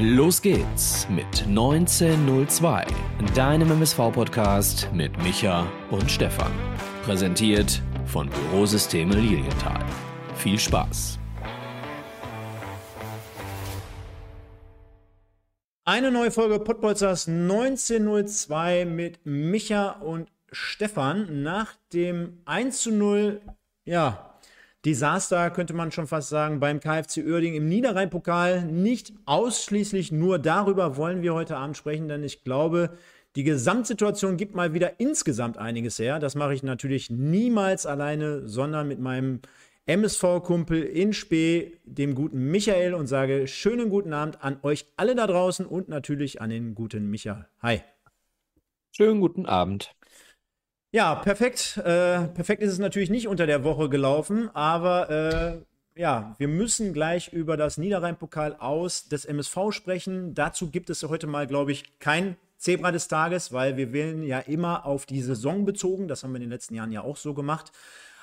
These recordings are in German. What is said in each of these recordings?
Los geht's mit 1902, deinem MSV-Podcast mit Micha und Stefan. Präsentiert von Bürosysteme Lilienthal. Viel Spaß! Eine neue Folge Podbolzers 1902 mit Micha und Stefan nach dem 1 zu 0, ja, Desaster, könnte man schon fast sagen, beim KfC Uerding im Niederrhein-Pokal. Nicht ausschließlich nur darüber wollen wir heute Abend sprechen, denn ich glaube, die Gesamtsituation gibt mal wieder insgesamt einiges her. Das mache ich natürlich niemals alleine, sondern mit meinem MSV-Kumpel in Spee, dem guten Michael, und sage schönen guten Abend an euch alle da draußen und natürlich an den guten Michael. Hi. Schönen guten Abend. Ja, perfekt. Äh, perfekt ist es natürlich nicht unter der Woche gelaufen, aber äh, ja, wir müssen gleich über das Niederrhein-Pokal aus des MSV sprechen. Dazu gibt es heute mal, glaube ich, kein Zebra des Tages, weil wir wählen ja immer auf die Saison bezogen. Das haben wir in den letzten Jahren ja auch so gemacht.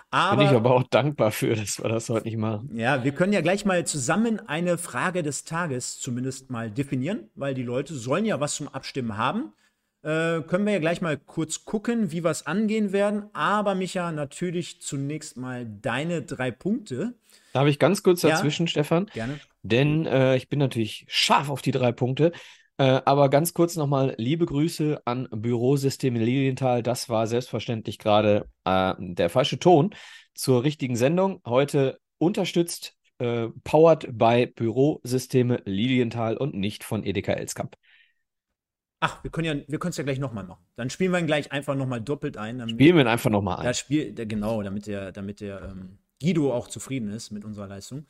Aber, Bin ich aber auch dankbar für, dass wir das heute nicht machen. Ja, wir können ja gleich mal zusammen eine Frage des Tages zumindest mal definieren, weil die Leute sollen ja was zum Abstimmen haben. Äh, können wir ja gleich mal kurz gucken, wie wir es angehen werden. Aber Micha, natürlich zunächst mal deine drei Punkte. Darf ich ganz kurz dazwischen, ja, Stefan? Gerne. Denn äh, ich bin natürlich scharf auf die drei Punkte. Äh, aber ganz kurz nochmal liebe Grüße an Bürosysteme Lilienthal. Das war selbstverständlich gerade äh, der falsche Ton zur richtigen Sendung. Heute unterstützt, äh, powered bei Bürosysteme Lilienthal und nicht von Edeka Elskamp. Ach, wir können ja, wir können es ja gleich nochmal machen. Dann spielen wir ihn gleich einfach nochmal doppelt ein. Damit, spielen wir ihn einfach nochmal ein. Ja, spiel, genau, damit der, damit der ähm, Guido auch zufrieden ist mit unserer Leistung.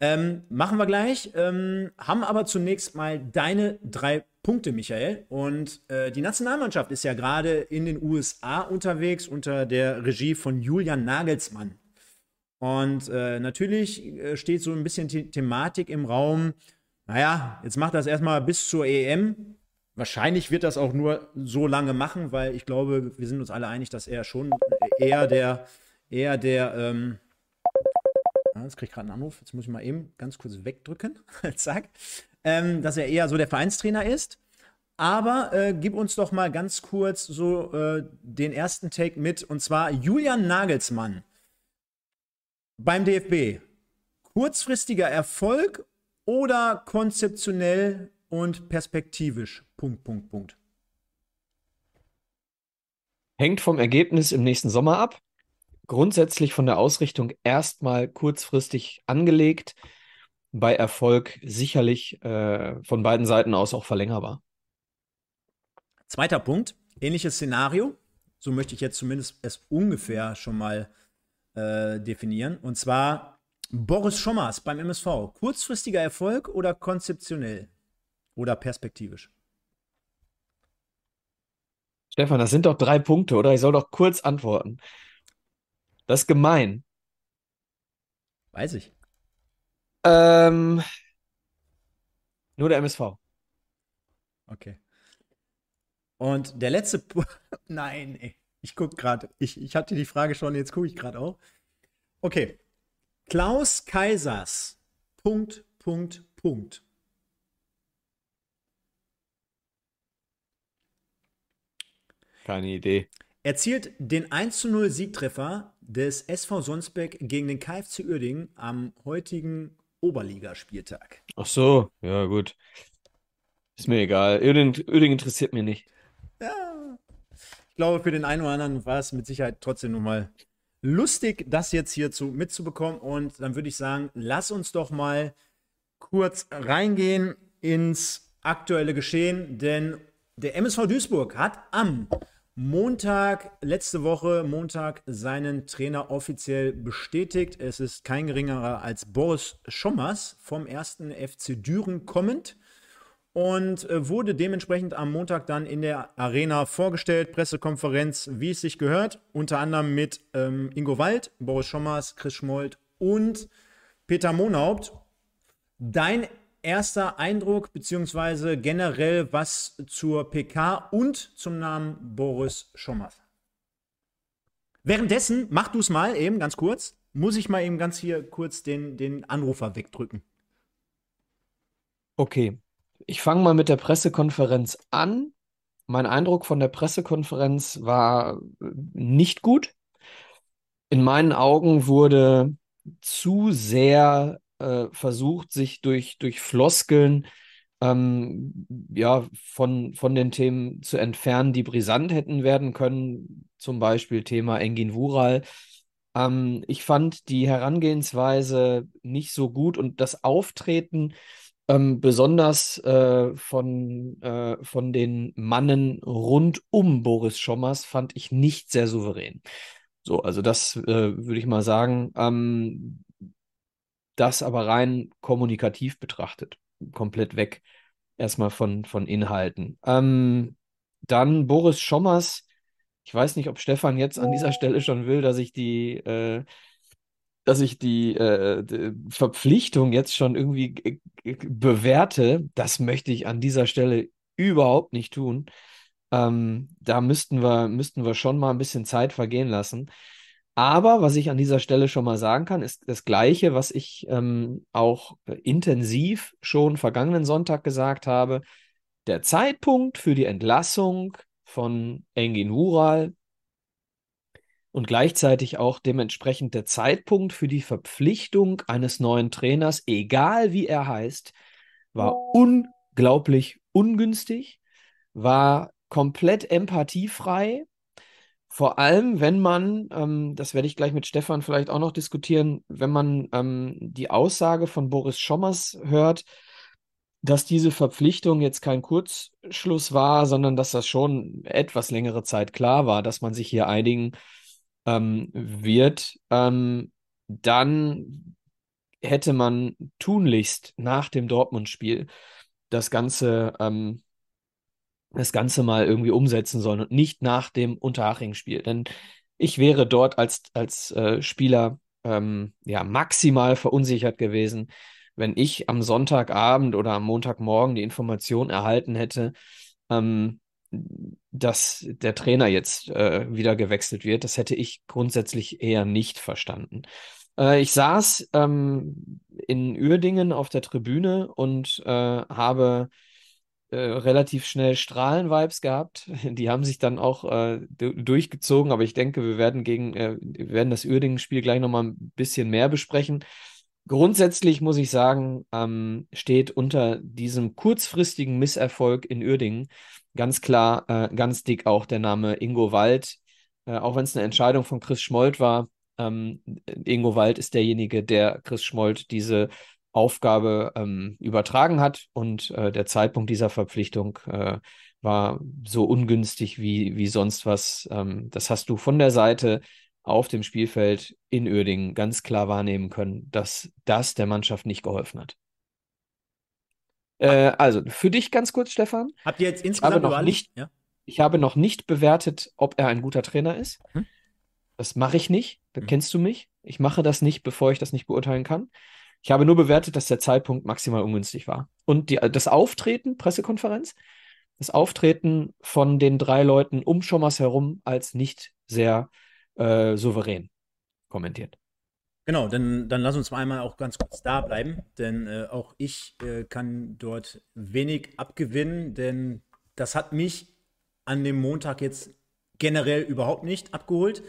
Ähm, machen wir gleich. Ähm, haben aber zunächst mal deine drei Punkte, Michael. Und äh, die Nationalmannschaft ist ja gerade in den USA unterwegs unter der Regie von Julian Nagelsmann. Und äh, natürlich äh, steht so ein bisschen The Thematik im Raum. Naja, jetzt macht das erstmal bis zur EM. Wahrscheinlich wird das auch nur so lange machen, weil ich glaube, wir sind uns alle einig, dass er schon eher der, eher der, ähm, jetzt kriege ich gerade einen Anruf, jetzt muss ich mal eben ganz kurz wegdrücken, zack, ähm, dass er eher so der Vereinstrainer ist. Aber äh, gib uns doch mal ganz kurz so äh, den ersten Take mit, und zwar Julian Nagelsmann beim DFB. Kurzfristiger Erfolg oder konzeptionell und perspektivisch. Punkt, Punkt, Punkt. Hängt vom Ergebnis im nächsten Sommer ab. Grundsätzlich von der Ausrichtung erstmal kurzfristig angelegt. Bei Erfolg sicherlich äh, von beiden Seiten aus auch verlängerbar. Zweiter Punkt, ähnliches Szenario. So möchte ich jetzt zumindest es ungefähr schon mal äh, definieren. Und zwar Boris Schommers beim MSV. Kurzfristiger Erfolg oder konzeptionell? Oder perspektivisch? Stefan, das sind doch drei Punkte, oder? Ich soll doch kurz antworten. Das ist gemein. Weiß ich. Ähm, nur der MSV. Okay. Und der letzte Punkt. Nein, ey. Ich gucke gerade. Ich, ich hatte die Frage schon, jetzt gucke ich gerade auch. Okay. Klaus Kaisers. Punkt, Punkt, Punkt. Keine Idee. Erzielt den 1-0 Siegtreffer des SV Sonsbeck gegen den KfC Uerdingen am heutigen Oberligaspieltag. Ach so, ja gut. Ist mir egal. Uerdingen, Uerdingen interessiert mich nicht. Ja. Ich glaube, für den einen oder anderen war es mit Sicherheit trotzdem nochmal lustig, das jetzt hier zu, mitzubekommen. Und dann würde ich sagen, lass uns doch mal kurz reingehen ins aktuelle Geschehen, denn der MSV Duisburg hat am Montag, letzte Woche, Montag, seinen Trainer offiziell bestätigt. Es ist kein geringerer als Boris Schommers vom ersten FC Düren kommend und äh, wurde dementsprechend am Montag dann in der Arena vorgestellt. Pressekonferenz, wie es sich gehört, unter anderem mit ähm, Ingo Wald, Boris Schommers, Chris Schmold und Peter Monhaupt. Dein erster Eindruck, beziehungsweise generell was zur PK und zum Namen Boris Schommers? Währenddessen, mach du es mal eben ganz kurz, muss ich mal eben ganz hier kurz den, den Anrufer wegdrücken. Okay. ich fange mal mit der Pressekonferenz an. Mein Eindruck von der Pressekonferenz war äh, nicht gut. In meinen Augen wurde zu sehr äh, versucht, sich durch, durch Floskeln ähm, ja, von, von den Themen zu entfernen, die brisant hätten werden können. Zum Beispiel Thema Engin Wural. Ähm, ich fand die Herangehensweise nicht so gut und das Auftreten ähm, besonders äh, von, äh, von den Mannen rund um Boris Schommers fand ich nicht sehr souverän. So, also das äh, würde ich mal sagen. Ähm, das aber rein kommunikativ betrachtet, komplett weg erstmal von, von Inhalten. Ähm, dann Boris Schommers. Ich weiß nicht, ob Stefan jetzt an dieser Stelle schon will, dass ich die, äh, dass ich die, äh, die Verpflichtung jetzt schon irgendwie bewerte. Das möchte ich an dieser Stelle überhaupt nicht tun. Ähm, da müssten wir, müssten wir schon mal ein bisschen Zeit vergehen lassen. Aber was ich an dieser Stelle schon mal sagen kann, ist das Gleiche, was ich ähm, auch intensiv schon vergangenen Sonntag gesagt habe. Der Zeitpunkt für die Entlassung von Engin Hural und gleichzeitig auch dementsprechend der Zeitpunkt für die Verpflichtung eines neuen Trainers, egal wie er heißt, war unglaublich ungünstig, war komplett empathiefrei vor allem, wenn man, ähm, das werde ich gleich mit Stefan vielleicht auch noch diskutieren, wenn man ähm, die Aussage von Boris Schommers hört, dass diese Verpflichtung jetzt kein Kurzschluss war, sondern dass das schon etwas längere Zeit klar war, dass man sich hier einigen ähm, wird, ähm, dann hätte man tunlichst nach dem Dortmund-Spiel das Ganze ähm, das Ganze mal irgendwie umsetzen sollen und nicht nach dem Unterhaching-Spiel. Denn ich wäre dort als, als äh, Spieler ähm, ja maximal verunsichert gewesen, wenn ich am Sonntagabend oder am Montagmorgen die Information erhalten hätte, ähm, dass der Trainer jetzt äh, wieder gewechselt wird. Das hätte ich grundsätzlich eher nicht verstanden. Äh, ich saß ähm, in Uerdingen auf der Tribüne und äh, habe äh, relativ schnell Strahlen-Vibes gehabt. Die haben sich dann auch äh, durchgezogen, aber ich denke, wir werden gegen, äh, wir werden das Uerdingen-Spiel gleich nochmal ein bisschen mehr besprechen. Grundsätzlich muss ich sagen, ähm, steht unter diesem kurzfristigen Misserfolg in Uerdingen ganz klar, äh, ganz dick auch der Name Ingo Wald. Äh, auch wenn es eine Entscheidung von Chris Schmold war, ähm, Ingo Wald ist derjenige, der Chris Schmold diese Aufgabe ähm, übertragen hat. Und äh, der Zeitpunkt dieser Verpflichtung äh, war so ungünstig wie, wie sonst was. Ähm, das hast du von der Seite auf dem Spielfeld in Uerdingen ganz klar wahrnehmen können, dass das der Mannschaft nicht geholfen hat. Äh, also für dich ganz kurz, Stefan. Habt ihr jetzt insgesamt ich habe noch nicht, ja? ich habe noch nicht bewertet, ob er ein guter Trainer ist. Hm? Das mache ich nicht. Da hm. kennst du mich. Ich mache das nicht, bevor ich das nicht beurteilen kann. Ich habe nur bewertet, dass der Zeitpunkt maximal ungünstig war. Und die, das Auftreten, Pressekonferenz, das Auftreten von den drei Leuten um Schommers herum als nicht sehr äh, souverän kommentiert. Genau, dann, dann lass uns mal einmal auch ganz kurz da bleiben, denn äh, auch ich äh, kann dort wenig abgewinnen, denn das hat mich an dem Montag jetzt generell überhaupt nicht abgeholt.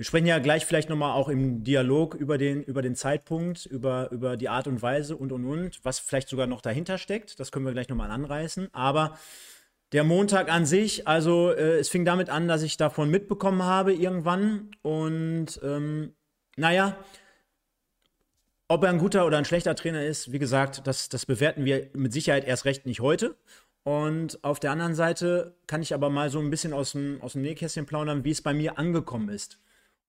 Wir sprechen ja gleich vielleicht nochmal auch im Dialog über den, über den Zeitpunkt, über, über die Art und Weise und und und, was vielleicht sogar noch dahinter steckt. Das können wir gleich nochmal anreißen. Aber der Montag an sich, also äh, es fing damit an, dass ich davon mitbekommen habe irgendwann. Und ähm, naja, ob er ein guter oder ein schlechter Trainer ist, wie gesagt, das, das bewerten wir mit Sicherheit erst recht nicht heute. Und auf der anderen Seite kann ich aber mal so ein bisschen aus dem, aus dem Nähkästchen plaudern, wie es bei mir angekommen ist.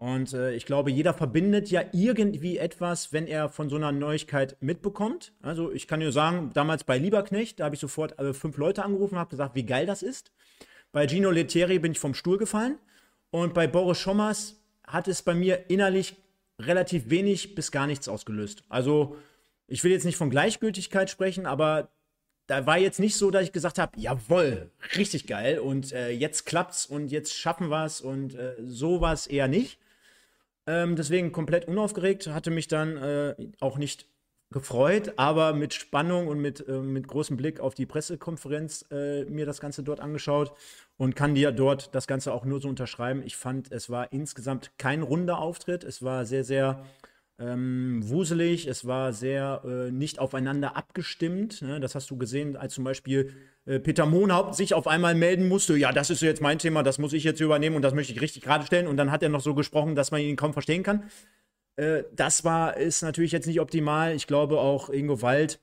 Und äh, ich glaube, jeder verbindet ja irgendwie etwas, wenn er von so einer Neuigkeit mitbekommt. Also ich kann dir sagen, damals bei Lieberknecht, da habe ich sofort äh, fünf Leute angerufen und habe gesagt, wie geil das ist. Bei Gino Lettieri bin ich vom Stuhl gefallen. Und bei Boris Schommers hat es bei mir innerlich relativ wenig bis gar nichts ausgelöst. Also ich will jetzt nicht von Gleichgültigkeit sprechen, aber da war jetzt nicht so, dass ich gesagt habe, jawohl, richtig geil und äh, jetzt klappt's und jetzt schaffen wir es und äh, so war es eher nicht. Ähm, deswegen komplett unaufgeregt, hatte mich dann äh, auch nicht gefreut, aber mit Spannung und mit, äh, mit großem Blick auf die Pressekonferenz äh, mir das Ganze dort angeschaut und kann dir dort das Ganze auch nur so unterschreiben. Ich fand, es war insgesamt kein runder Auftritt. Es war sehr, sehr ähm, wuselig, es war sehr äh, nicht aufeinander abgestimmt. Ne? Das hast du gesehen, als zum Beispiel äh, Peter Mohnhaupt sich auf einmal melden musste, ja, das ist jetzt mein Thema, das muss ich jetzt übernehmen und das möchte ich richtig gerade stellen. Und dann hat er noch so gesprochen, dass man ihn kaum verstehen kann. Äh, das war, ist natürlich jetzt nicht optimal. Ich glaube auch Ingo Wald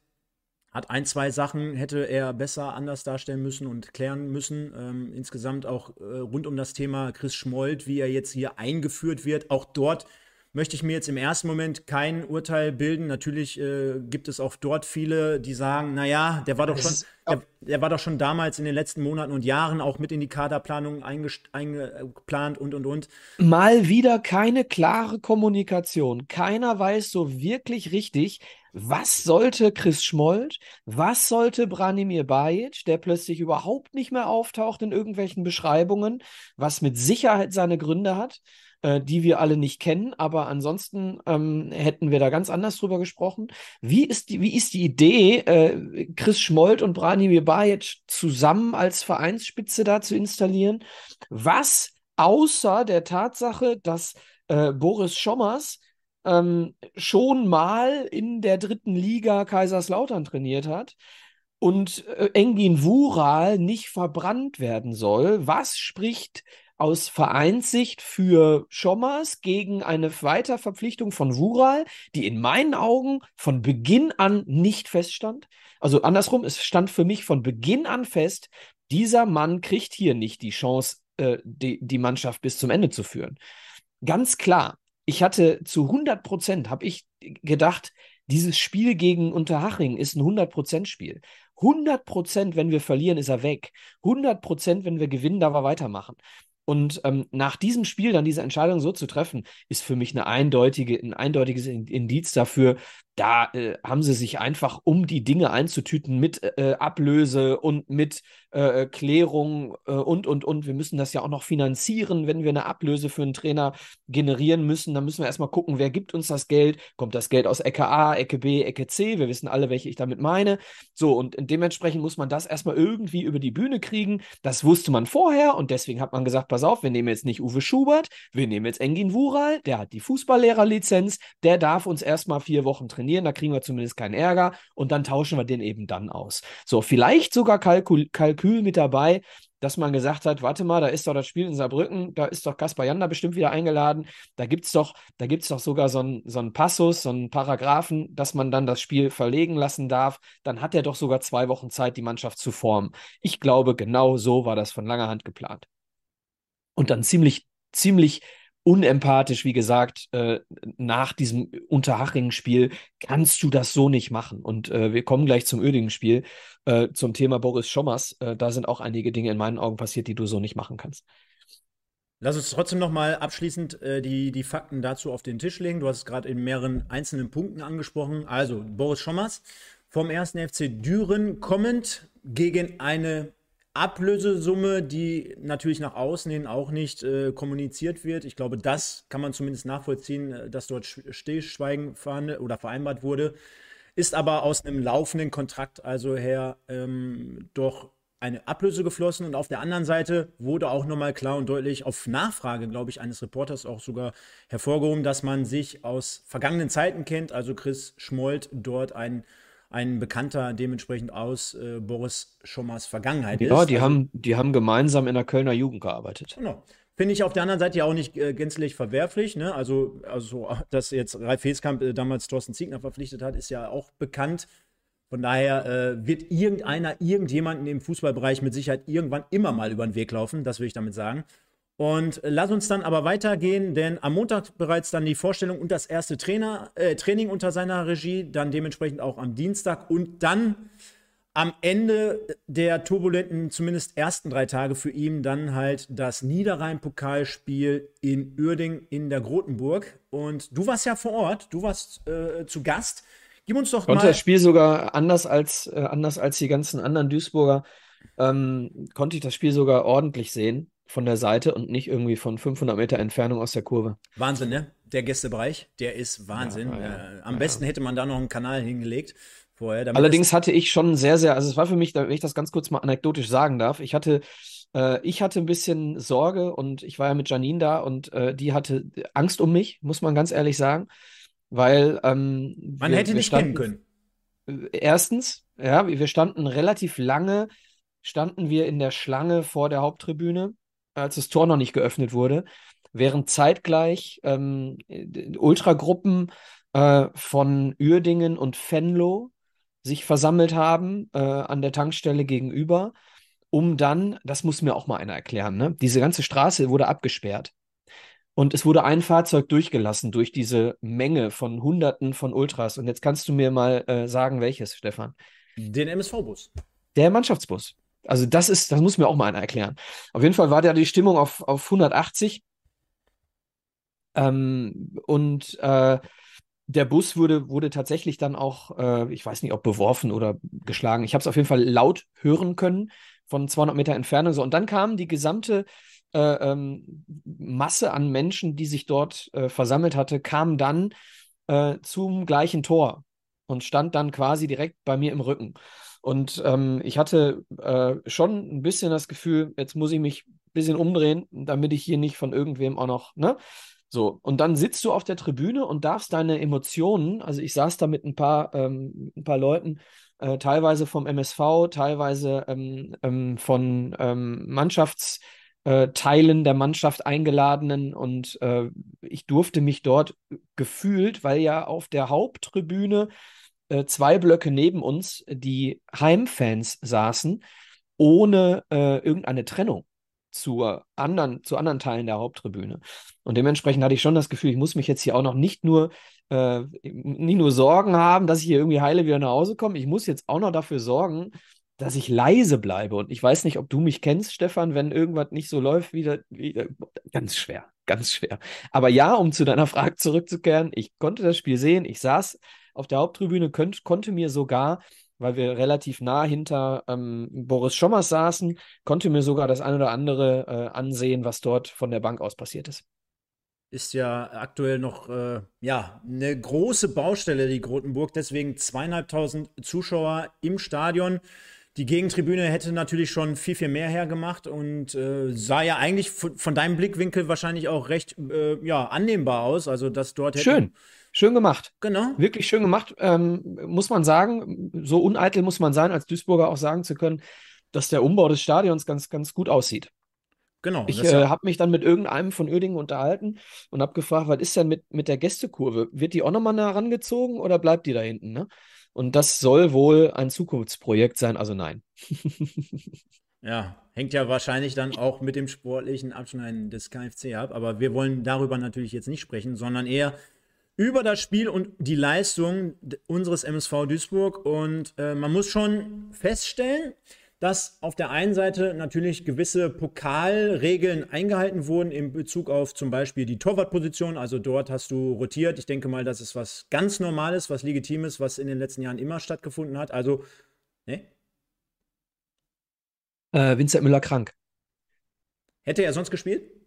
hat ein, zwei Sachen, hätte er besser anders darstellen müssen und klären müssen. Ähm, insgesamt auch äh, rund um das Thema Chris Schmold, wie er jetzt hier eingeführt wird. Auch dort möchte ich mir jetzt im ersten Moment kein Urteil bilden. Natürlich äh, gibt es auch dort viele, die sagen, naja, der war doch schon, der, der, war doch schon damals in den letzten Monaten und Jahren auch mit in die Kaderplanung eingeplant und und und. Mal wieder keine klare Kommunikation. Keiner weiß so wirklich richtig, was sollte Chris Schmold, was sollte Branimir Bajic, der plötzlich überhaupt nicht mehr auftaucht in irgendwelchen Beschreibungen, was mit Sicherheit seine Gründe hat äh, die wir alle nicht kennen, aber ansonsten ähm, hätten wir da ganz anders drüber gesprochen. Wie ist die, wie ist die Idee, äh, Chris Schmold und Branimir Bajic zusammen als Vereinsspitze da zu installieren? Was außer der Tatsache, dass äh, Boris Schommers ähm, schon mal in der dritten Liga Kaiserslautern trainiert hat, und äh, Engin Wural nicht verbrannt werden soll. Was spricht aus Vereinssicht für Schommers gegen eine Weiterverpflichtung von Wural, die in meinen Augen von Beginn an nicht feststand. Also andersrum, es stand für mich von Beginn an fest, dieser Mann kriegt hier nicht die Chance, äh, die, die Mannschaft bis zum Ende zu führen. Ganz klar, ich hatte zu 100 Prozent, habe ich gedacht, dieses Spiel gegen Unterhaching ist ein 100-Prozent-Spiel. 100 Prozent, wenn wir verlieren, ist er weg. 100 Prozent, wenn wir gewinnen, darf er weitermachen. Und ähm, nach diesem Spiel dann diese Entscheidung so zu treffen, ist für mich eine eindeutige, ein eindeutiges Indiz dafür, da äh, haben sie sich einfach, um die Dinge einzutüten mit äh, Ablöse und mit äh, Klärung äh, und, und, und. Wir müssen das ja auch noch finanzieren, wenn wir eine Ablöse für einen Trainer generieren müssen. Dann müssen wir erstmal gucken, wer gibt uns das Geld? Kommt das Geld aus Ecke A, Ecke B, Ecke C? Wir wissen alle, welche ich damit meine. So, und dementsprechend muss man das erstmal irgendwie über die Bühne kriegen. Das wusste man vorher und deswegen hat man gesagt, pass auf, wir nehmen jetzt nicht Uwe Schubert, wir nehmen jetzt Engin Wural, der hat die Fußballlehrerlizenz, der darf uns erstmal vier Wochen trainieren trainieren, da kriegen wir zumindest keinen Ärger und dann tauschen wir den eben dann aus. So, vielleicht sogar Kalkül, Kalkül mit dabei, dass man gesagt hat, warte mal, da ist doch das Spiel in Saarbrücken, da ist doch Kaspar Janda bestimmt wieder eingeladen, da gibt es doch, doch sogar so einen so Passus, so einen Paragraphen, dass man dann das Spiel verlegen lassen darf, dann hat er doch sogar zwei Wochen Zeit, die Mannschaft zu formen. Ich glaube, genau so war das von langer Hand geplant. Und dann ziemlich, ziemlich unempathisch, wie gesagt, äh, nach diesem Unterhaching-Spiel kannst du das so nicht machen. Und äh, wir kommen gleich zum Ödingen-Spiel, äh, zum Thema Boris Schommers. Äh, da sind auch einige Dinge in meinen Augen passiert, die du so nicht machen kannst. Lass uns trotzdem noch mal abschließend äh, die, die Fakten dazu auf den Tisch legen. Du hast es gerade in mehreren einzelnen Punkten angesprochen. Also, Boris Schommers vom 1. FC Düren kommend gegen eine Ablösesumme, die natürlich nach außen hin auch nicht äh, kommuniziert wird. Ich glaube, das kann man zumindest nachvollziehen, äh, dass dort Stillschweigen oder vereinbart wurde. Ist aber aus einem laufenden Kontrakt also her ähm, doch eine Ablöse geflossen und auf der anderen Seite wurde auch nochmal klar und deutlich auf Nachfrage, glaube ich, eines Reporters auch sogar hervorgehoben, dass man sich aus vergangenen Zeiten kennt, also Chris Schmold dort ein ein Bekannter dementsprechend aus äh, Boris Schommers Vergangenheit ja, ist. Ja, die, also, haben, die haben gemeinsam in der Kölner Jugend gearbeitet. Genau. Finde ich auf der anderen Seite ja auch nicht äh, gänzlich verwerflich. Ne? Also, also, dass jetzt Ralf Heskamp äh, damals Thorsten Ziegner verpflichtet hat, ist ja auch bekannt. Von daher äh, wird irgendeiner, irgendjemanden im Fußballbereich mit Sicherheit irgendwann immer mal über den Weg laufen. Das will ich damit sagen. Und lass uns dann aber weitergehen, denn am Montag bereits dann die Vorstellung und das erste Trainer, äh, Training unter seiner Regie, dann dementsprechend auch am Dienstag und dann am Ende der turbulenten, zumindest ersten drei Tage für ihn, dann halt das Niederrhein-Pokalspiel in Uerding in der Grotenburg. Und du warst ja vor Ort, du warst äh, zu Gast. Gib uns doch konnte mal. das Spiel sogar anders als, äh, anders als die ganzen anderen Duisburger, ähm, konnte ich das Spiel sogar ordentlich sehen von der Seite und nicht irgendwie von 500 Meter Entfernung aus der Kurve. Wahnsinn, ne? der Gästebereich. Der ist Wahnsinn. Ja, ja, äh, am ja, besten hätte man da noch einen Kanal hingelegt vorher. damit Allerdings hatte ich schon sehr, sehr, also es war für mich, wenn ich das ganz kurz mal anekdotisch sagen darf, ich hatte, äh, ich hatte ein bisschen Sorge und ich war ja mit Janine da und äh, die hatte Angst um mich, muss man ganz ehrlich sagen, weil ähm, man wir, hätte wir nicht standen, kennen können. Erstens, ja, wir standen relativ lange, standen wir in der Schlange vor der Haupttribüne, als das Tor noch nicht geöffnet wurde, während zeitgleich ähm, Ultragruppen äh, von Uerdingen und Venlo sich versammelt haben äh, an der Tankstelle gegenüber, um dann, das muss mir auch mal einer erklären, ne? Diese ganze Straße wurde abgesperrt. Und es wurde ein Fahrzeug durchgelassen durch diese Menge von Hunderten von Ultras. Und jetzt kannst du mir mal äh, sagen, welches, Stefan? Den MSV-Bus. Der Mannschaftsbus. Also das ist, das muss mir auch mal einer erklären. Auf jeden Fall war da die Stimmung auf, auf 180. Ähm, und äh, der Bus wurde, wurde tatsächlich dann auch, äh, ich weiß nicht, ob beworfen oder geschlagen. Ich habe es auf jeden Fall laut hören können von 200 Meter Entfernung. So. Und dann kam die gesamte äh, ähm, Masse an Menschen, die sich dort äh, versammelt hatte, kam dann äh, zum gleichen Tor und stand dann quasi direkt bei mir im Rücken. Und ähm, ich hatte äh, schon ein bisschen das Gefühl, jetzt muss ich mich ein bisschen umdrehen, damit ich hier nicht von irgendwem auch noch, ne? So, und dann sitzt du auf der Tribüne und darfst deine Emotionen, also ich saß da mit ein paar, ähm, ein paar Leuten, äh, teilweise vom MSV, teilweise ähm, ähm, von ähm, Mannschaftsteilen der Mannschaft eingeladenen und äh, ich durfte mich dort gefühlt, weil ja auf der Haupttribüne äh, zwei Blöcke neben uns die Heimfans saßen, ohne äh, irgendeine Trennung zur anderen, zu anderen Teilen der Haupttribüne. Und dementsprechend hatte ich schon das Gefühl, ich muss mich jetzt hier auch noch nicht nur, äh, nicht nur Sorgen haben, dass ich hier irgendwie heile wieder nach Hause komme, ich muss jetzt auch noch dafür sorgen, dass ich leise bleibe. Und ich weiß nicht, ob du mich kennst, Stefan, wenn irgendwas nicht so läuft, wieder, wieder ganz schwer, ganz schwer. Aber ja, um zu deiner Frage zurückzukehren, ich konnte das Spiel sehen, ich saß auf der Haupttribüne, könnt, konnte mir sogar weil wir relativ nah hinter ähm, Boris Schommers saßen, konnte mir sogar das ein oder andere äh, ansehen, was dort von der Bank aus passiert ist. Ist ja aktuell noch äh, ja, eine große Baustelle, die Grotenburg. Deswegen zweieinhalbtausend Zuschauer im Stadion. Die Gegentribüne hätte natürlich schon viel, viel mehr hergemacht und äh, sah ja eigentlich von, deinem Blickwinkel wahrscheinlich auch recht äh, ja, annehmbar aus. Also, dass dort Schön. Schön gemacht. Genau. Wirklich schön gemacht. Ähm, muss man sagen, so uneitel muss man sein, als Duisburger auch sagen zu können, dass der Umbau des Stadions ganz, ganz gut aussieht. Genau. Ich äh, habe mich dann mit irgendeinem von Uerdingen unterhalten und habe gefragt, was ist denn mit, mit der Gästekurve? Wird die auch nochmal nah herangezogen oder bleibt die da hinten? Ne? Und das soll wohl ein Zukunftsprojekt sein, also nein. ja, hängt ja wahrscheinlich dann auch mit dem sportlichen Abschneiden des KFC ab, aber wir wollen darüber natürlich jetzt nicht sprechen, sondern eher über das Spiel und die Leistung unseres MSV Duisburg. Und äh, man muss schon feststellen, dass auf der einen Seite natürlich gewisse Pokalregeln eingehalten wurden in Bezug auf zum Beispiel die Torwartposition. Also dort hast du rotiert. Ich denke mal, das ist was ganz Normales, was Legitimes, was in den letzten Jahren immer stattgefunden hat. Also, ne? Äh, Vincent Müller krank. Hätte er sonst gespielt?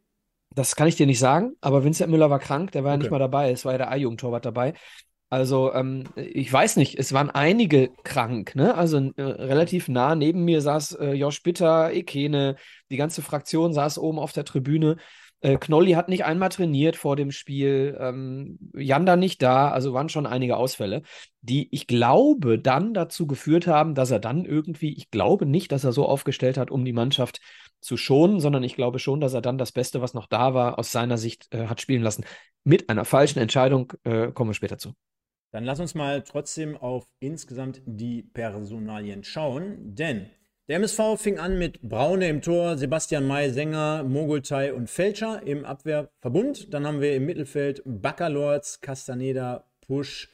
Das kann ich dir nicht sagen, aber Vincent Müller war krank, der war ja nicht mal dabei, es war ja der A-Jugendtorwart dabei. Also, ähm, ich weiß nicht, es waren einige krank, ne? Also äh, relativ nah neben mir saß äh, Josh Bitter, Ekene, die ganze Fraktion saß oben auf der Tribüne. Äh, Knolli hat nicht einmal trainiert vor dem Spiel, ähm, Janda nicht da, also waren schon einige Ausfälle, die ich glaube dann dazu geführt haben, dass er dann irgendwie, ich glaube nicht, dass er so aufgestellt hat, um die Mannschaft zu schonen, sondern ich glaube schon, dass er dann das Beste, was noch da war, aus seiner Sicht äh, hat spielen lassen. Mit einer falschen Entscheidung äh, kommen wir später zu. Dann lass uns mal trotzdem auf insgesamt die Personalien schauen, denn der MSV fing an mit Braune im Tor, Sebastian May, Sänger, Mogultai und Felscher im Abwehrverbund. Dann haben wir im Mittelfeld Baccalords, Castaneda, Pusch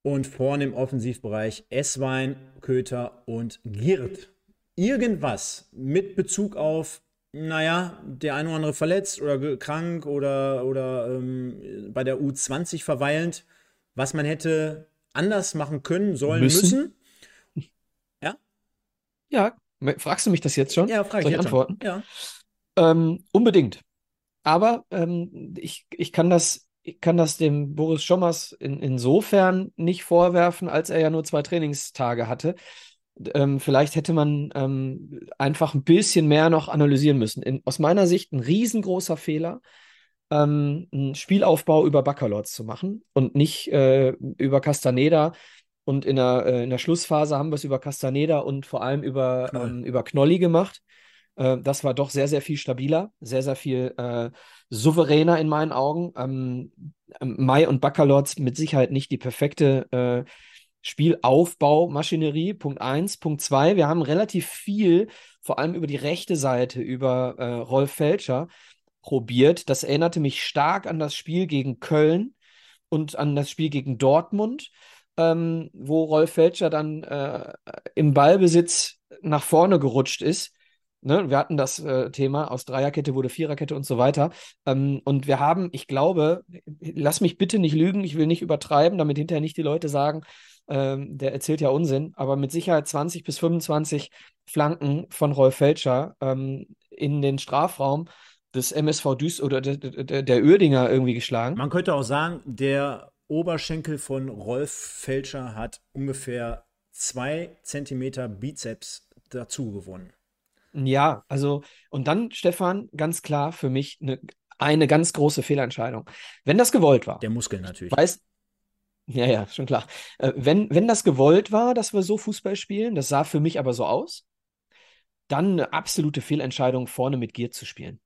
und vorne im Offensivbereich Esswein, Köter und Girt irgendwas mit Bezug auf, naja, der eine oder andere verletzt oder krank oder, oder ähm, bei der U20 verweilend, was man hätte anders machen können, sollen, müssen? müssen? Ja? Ja, fragst du mich das jetzt schon? Ja, frage ich, ich antworten? Schon. Ja. Ähm, unbedingt. Aber ähm, ich, ich kann das ich kann das dem Boris Schommers in, insofern nicht vorwerfen, als er ja nur zwei Trainingstage hatte. Ähm, vielleicht hätte man ähm, einfach ein bisschen mehr noch analysieren müssen. In, aus meiner Sicht ein riesengroßer Fehler, ähm, einen Spielaufbau über Baccalords zu machen und nicht äh, über Castaneda. Und in der, äh, in der Schlussphase haben wir es über Castaneda und vor allem über, Knoll. Ähm, über Knolli gemacht. Äh, das war doch sehr, sehr viel stabiler, sehr, sehr viel äh, souveräner in meinen Augen. Ähm, Mai und Baccalords mit Sicherheit nicht die perfekte äh, Spielaufbaumaschinerie, Punkt 1. Punkt 2, wir haben relativ viel, vor allem über die rechte Seite, über äh, Rolf Felscher probiert. Das erinnerte mich stark an das Spiel gegen Köln und an das Spiel gegen Dortmund, ähm, wo Rolf Felscher dann äh, im Ballbesitz nach vorne gerutscht ist. Ne, wir hatten das äh, Thema, aus Dreierkette wurde Viererkette und so weiter. Ähm, und wir haben, ich glaube, lass mich bitte nicht lügen, ich will nicht übertreiben, damit hinterher nicht die Leute sagen, ähm, der erzählt ja Unsinn, aber mit Sicherheit 20 bis 25 Flanken von Rolf Felscher ähm, in den Strafraum des MSV Düs oder der, der, der Uerdinger irgendwie geschlagen. Man könnte auch sagen, der Oberschenkel von Rolf Felscher hat ungefähr zwei Zentimeter Bizeps dazu gewonnen. Ja, also, und dann, Stefan, ganz klar für mich eine, eine ganz große Fehlentscheidung. Wenn das gewollt war. Der Muskel natürlich. Weiß, ja, ja, schon klar. Äh, wenn, wenn das gewollt war, dass wir so Fußball spielen, das sah für mich aber so aus, dann eine absolute Fehlentscheidung, vorne mit Gier zu spielen.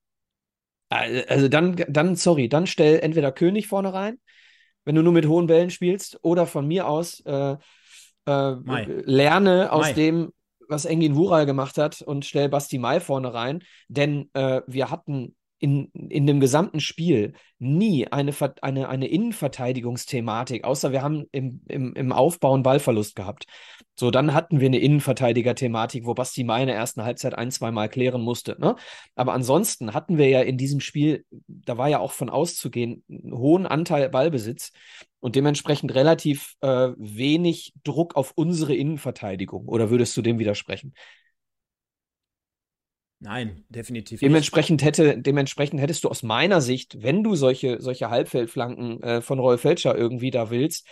Also dann, dann, sorry, dann stell entweder König vorne rein, wenn du nur mit hohen Bällen spielst, oder von mir aus äh, äh, lerne aus Mai. dem, was Engin Wural gemacht hat und stell Basti Mai vorne rein, denn äh, wir hatten in, in dem gesamten Spiel nie eine, eine, eine Innenverteidigungsthematik, außer wir haben im, im, im Aufbau einen Ballverlust gehabt. So, dann hatten wir eine Innenverteidiger-Thematik, wo Basti Mai in ersten Halbzeit ein, zwei Mal klären musste. Ne? Aber ansonsten hatten wir ja in diesem Spiel, da war ja auch von auszugehen, einen hohen Anteil Ballbesitz und dementsprechend relativ äh, wenig Druck auf unsere Innenverteidigung. Oder würdest du dem widersprechen? Nein, definitiv dementsprechend nicht. Hätte, dementsprechend hättest du aus meiner Sicht, wenn du solche, solche Halbfeldflanken äh, von Rolf Felscher irgendwie da willst,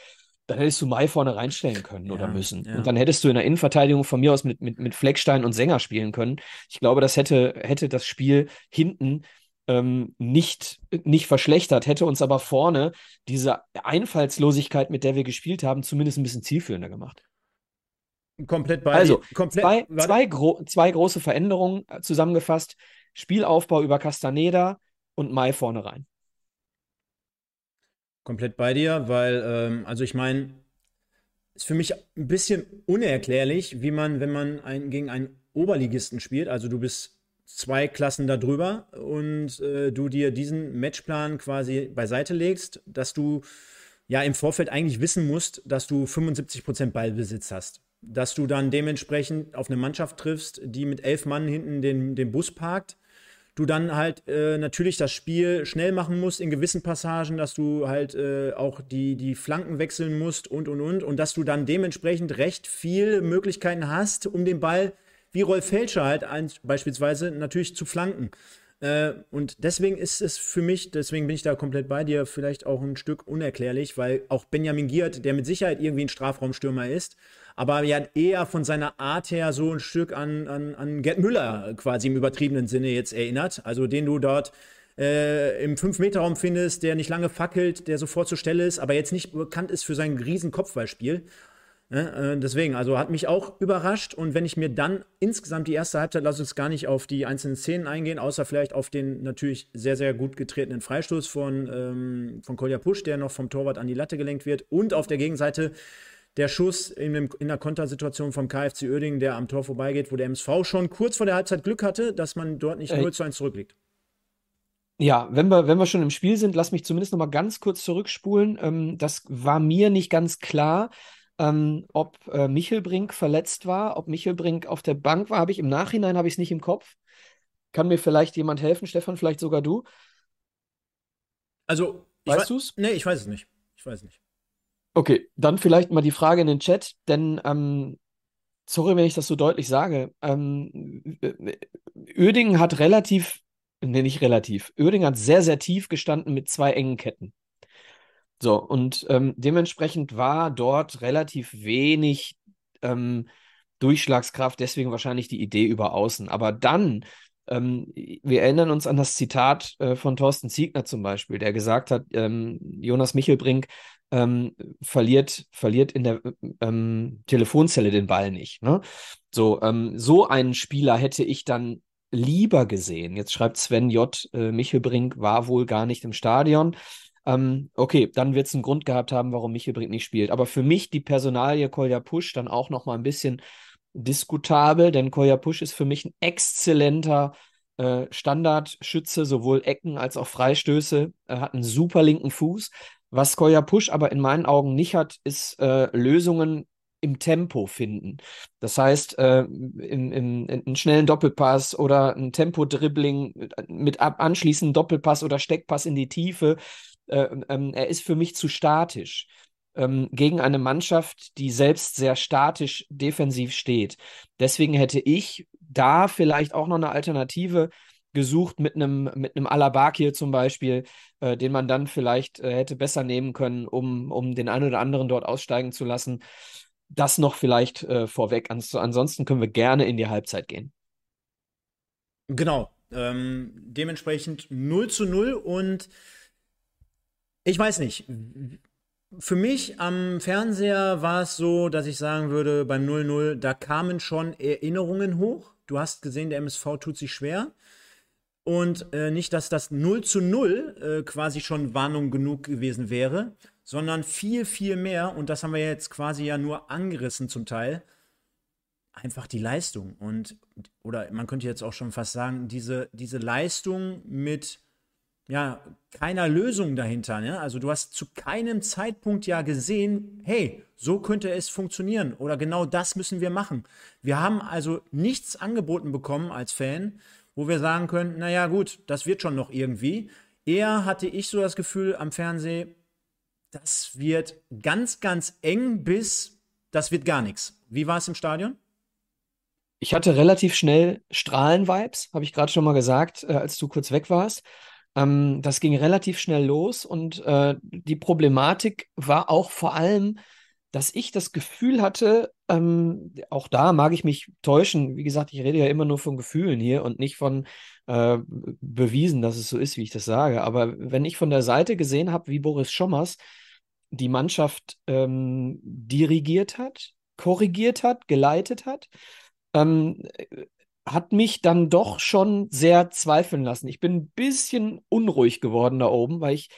dann hättest du Mai vorne reinstellen können ja, oder müssen. Ja. Und dann hättest du in der Innenverteidigung von mir aus mit, mit, mit Fleckstein und Sänger spielen können. Ich glaube, das hätte, hätte das Spiel hinten ähm, nicht, nicht verschlechtert, hätte uns aber vorne diese Einfallslosigkeit, mit der wir gespielt haben, zumindest ein bisschen zielführender gemacht. Komplett bei. Also, komplett, zwei, zwei, gro zwei große Veränderungen äh, zusammengefasst. Spielaufbau über Castaneda und Mai vorne rein. Komplett bei dir, weil, ähm, also ich meine, ist für mich ein bisschen unerklärlich, wie man, wenn man ein, gegen einen Oberligisten spielt, also du bist zwei Klassen darüber und äh, du dir diesen Matchplan quasi beiseite legst, dass du ja im Vorfeld eigentlich wissen musst, dass du 75% Ballbesitz hast dass du dann dementsprechend auf eine Mannschaft triffst, die mit elf Mann hinten den, den Bus parkt. Du dann halt äh, natürlich das Spiel schnell machen musst in gewissen Passagen, dass du halt äh, auch die, die Flanken wechseln musst und und und. Und dass du dann dementsprechend recht viel Möglichkeiten hast, um den Ball, wie Rolf Felscher halt ein, beispielsweise, natürlich zu flanken. Äh, und deswegen ist es für mich, deswegen bin ich da komplett bei dir, vielleicht auch ein Stück unerklärlich, weil auch Benjamin Giert, der mit Sicherheit irgendwie ein Strafraumstürmer ist, aber ja eher von seiner Art her so ein Stück an, an, an Gerd Müller quasi im übertriebenen Sinne jetzt erinnert. Also den du dort äh, im 5-Meter-Raum findest, der nicht lange fackelt, der sofort zur Stelle ist, aber jetzt nicht bekannt ist für sein riesen Kopfballspiel. Ja, äh, deswegen, also hat mich auch überrascht. Und wenn ich mir dann insgesamt die erste Halbzeit, lass uns gar nicht auf die einzelnen Szenen eingehen, außer vielleicht auf den natürlich sehr, sehr gut getretenen Freistoß von, ähm, von Kolja Pusch, der noch vom Torwart an die Latte gelenkt wird. Und auf der Gegenseite der Schuss in, dem, in der Kontersituation vom KFC Oerdingen, der am Tor vorbeigeht, wo der MSV schon kurz vor der Halbzeit Glück hatte, dass man dort nicht 0 zu 1 zurückliegt. Ja, wenn wir, wenn wir schon im Spiel sind, lass mich zumindest noch mal ganz kurz zurückspulen. Ähm, das war mir nicht ganz klar, ähm, ob äh, Michelbrink verletzt war, ob Michelbrink auf der Bank war, habe ich im Nachhinein habe ich es nicht im Kopf. Kann mir vielleicht jemand helfen, Stefan, vielleicht sogar du? Also, weißt du es? Nee, ich weiß es nicht. Ich weiß es nicht. Okay, dann vielleicht mal die Frage in den Chat, denn ähm, sorry, wenn ich das so deutlich sage. Ähm, Oerdingen hat relativ, nee, nicht relativ, Oerdingen hat sehr, sehr tief gestanden mit zwei engen Ketten. So, und ähm, dementsprechend war dort relativ wenig ähm, Durchschlagskraft, deswegen wahrscheinlich die Idee über Außen. Aber dann, ähm, wir erinnern uns an das Zitat äh, von Thorsten Ziegner zum Beispiel, der gesagt hat, ähm, Jonas Michelbrink ähm, verliert, verliert in der ähm, Telefonzelle den Ball nicht. Ne? So, ähm, so einen Spieler hätte ich dann lieber gesehen. Jetzt schreibt Sven J. Äh, Michelbrink war wohl gar nicht im Stadion. Ähm, okay, dann wird es einen Grund gehabt haben, warum Michelbrink nicht spielt. Aber für mich die Personalie Kolja Pusch dann auch noch mal ein bisschen diskutabel, denn Kolja Pusch ist für mich ein exzellenter äh, Standardschütze, sowohl Ecken als auch Freistöße. Er hat einen super linken Fuß. Was Kolja Pusch aber in meinen Augen nicht hat, ist äh, Lösungen im Tempo finden. Das heißt, äh, im, im, einen schnellen Doppelpass oder ein Tempo-Dribbling mit ab anschließend Doppelpass oder Steckpass in die Tiefe. Äh, ähm, er ist für mich zu statisch ähm, gegen eine Mannschaft, die selbst sehr statisch defensiv steht. Deswegen hätte ich da vielleicht auch noch eine Alternative gesucht mit einem mit einem Alabakir zum Beispiel, äh, den man dann vielleicht äh, hätte besser nehmen können, um, um den einen oder anderen dort aussteigen zu lassen. Das noch vielleicht äh, vorweg. Ans ansonsten können wir gerne in die Halbzeit gehen. Genau. Ähm, dementsprechend 0 zu 0 und ich weiß nicht. Für mich am Fernseher war es so, dass ich sagen würde, beim 0-0, da kamen schon Erinnerungen hoch. Du hast gesehen, der MSV tut sich schwer. Und äh, nicht, dass das 0 zu 0 äh, quasi schon Warnung genug gewesen wäre, sondern viel, viel mehr. Und das haben wir jetzt quasi ja nur angerissen zum Teil. Einfach die Leistung. Und, oder man könnte jetzt auch schon fast sagen, diese, diese Leistung mit ja, keiner Lösung dahinter. Ne? Also du hast zu keinem Zeitpunkt ja gesehen, hey, so könnte es funktionieren oder genau das müssen wir machen. Wir haben also nichts angeboten bekommen als Fan, wo wir sagen können, naja gut, das wird schon noch irgendwie. Eher hatte ich so das Gefühl am Fernsehen, das wird ganz, ganz eng bis, das wird gar nichts. Wie war es im Stadion? Ich hatte relativ schnell Strahlen-Vibes, habe ich gerade schon mal gesagt, äh, als du kurz weg warst. Ähm, das ging relativ schnell los und äh, die Problematik war auch vor allem, dass ich das Gefühl hatte, ähm, auch da mag ich mich täuschen. Wie gesagt, ich rede ja immer nur von Gefühlen hier und nicht von äh, bewiesen, dass es so ist, wie ich das sage. Aber wenn ich von der Seite gesehen habe, wie Boris Schommers die Mannschaft ähm, dirigiert hat, korrigiert hat, geleitet hat, ähm, hat mich dann doch schon sehr zweifeln lassen. Ich bin ein bisschen unruhig geworden da oben, weil ich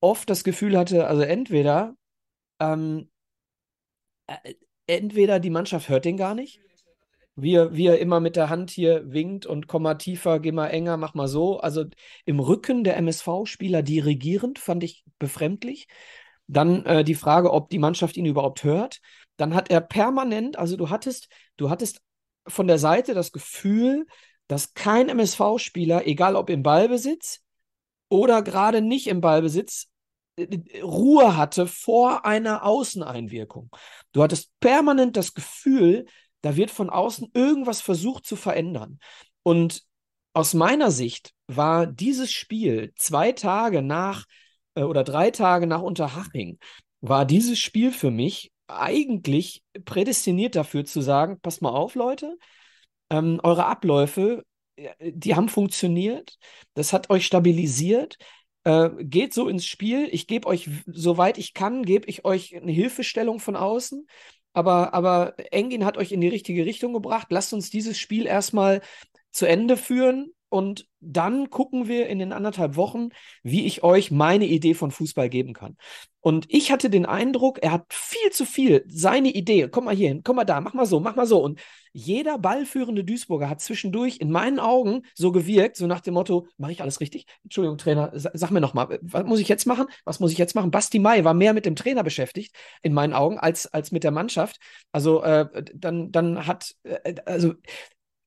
oft das Gefühl hatte, also entweder ähm, äh, entweder die Mannschaft hört den gar nicht, wie er, wie er immer mit der Hand hier winkt und komm mal tiefer, geh mal enger, mach mal so. Also im Rücken der MSV-Spieler dirigierend, fand ich befremdlich. Dann äh, die Frage, ob die Mannschaft ihn überhaupt hört. Dann hat er permanent, also du hattest, du hattest von der Seite das Gefühl, dass kein MSV-Spieler, egal ob im Ballbesitz oder gerade nicht im Ballbesitz, Ruhe hatte vor einer Außeneinwirkung. Du hattest permanent das Gefühl, da wird von außen irgendwas versucht zu verändern. Und aus meiner Sicht war dieses Spiel zwei Tage nach äh, oder drei Tage nach Unterhaching, war dieses Spiel für mich eigentlich prädestiniert dafür zu sagen, passt mal auf, Leute, ähm, eure Abläufe, die haben funktioniert, das hat euch stabilisiert, äh, geht so ins Spiel. Ich gebe euch, soweit ich kann, gebe ich euch eine Hilfestellung von außen. Aber, aber Engin hat euch in die richtige Richtung gebracht. Lasst uns dieses Spiel erstmal zu Ende führen und dann gucken wir in den anderthalb Wochen, wie ich euch meine Idee von Fußball geben kann. Und ich hatte den Eindruck, er hat viel zu viel seine Idee. Komm mal hier hin, komm mal da, mach mal so, mach mal so. Und jeder ballführende Duisburger hat zwischendurch in meinen Augen so gewirkt, so nach dem Motto, mache ich alles richtig? Entschuldigung, Trainer, sag mir nochmal, was muss ich jetzt machen? Was muss ich jetzt machen? Basti Mai war mehr mit dem Trainer beschäftigt, in meinen Augen, als, als mit der Mannschaft. Also äh, dann, dann hat, äh, also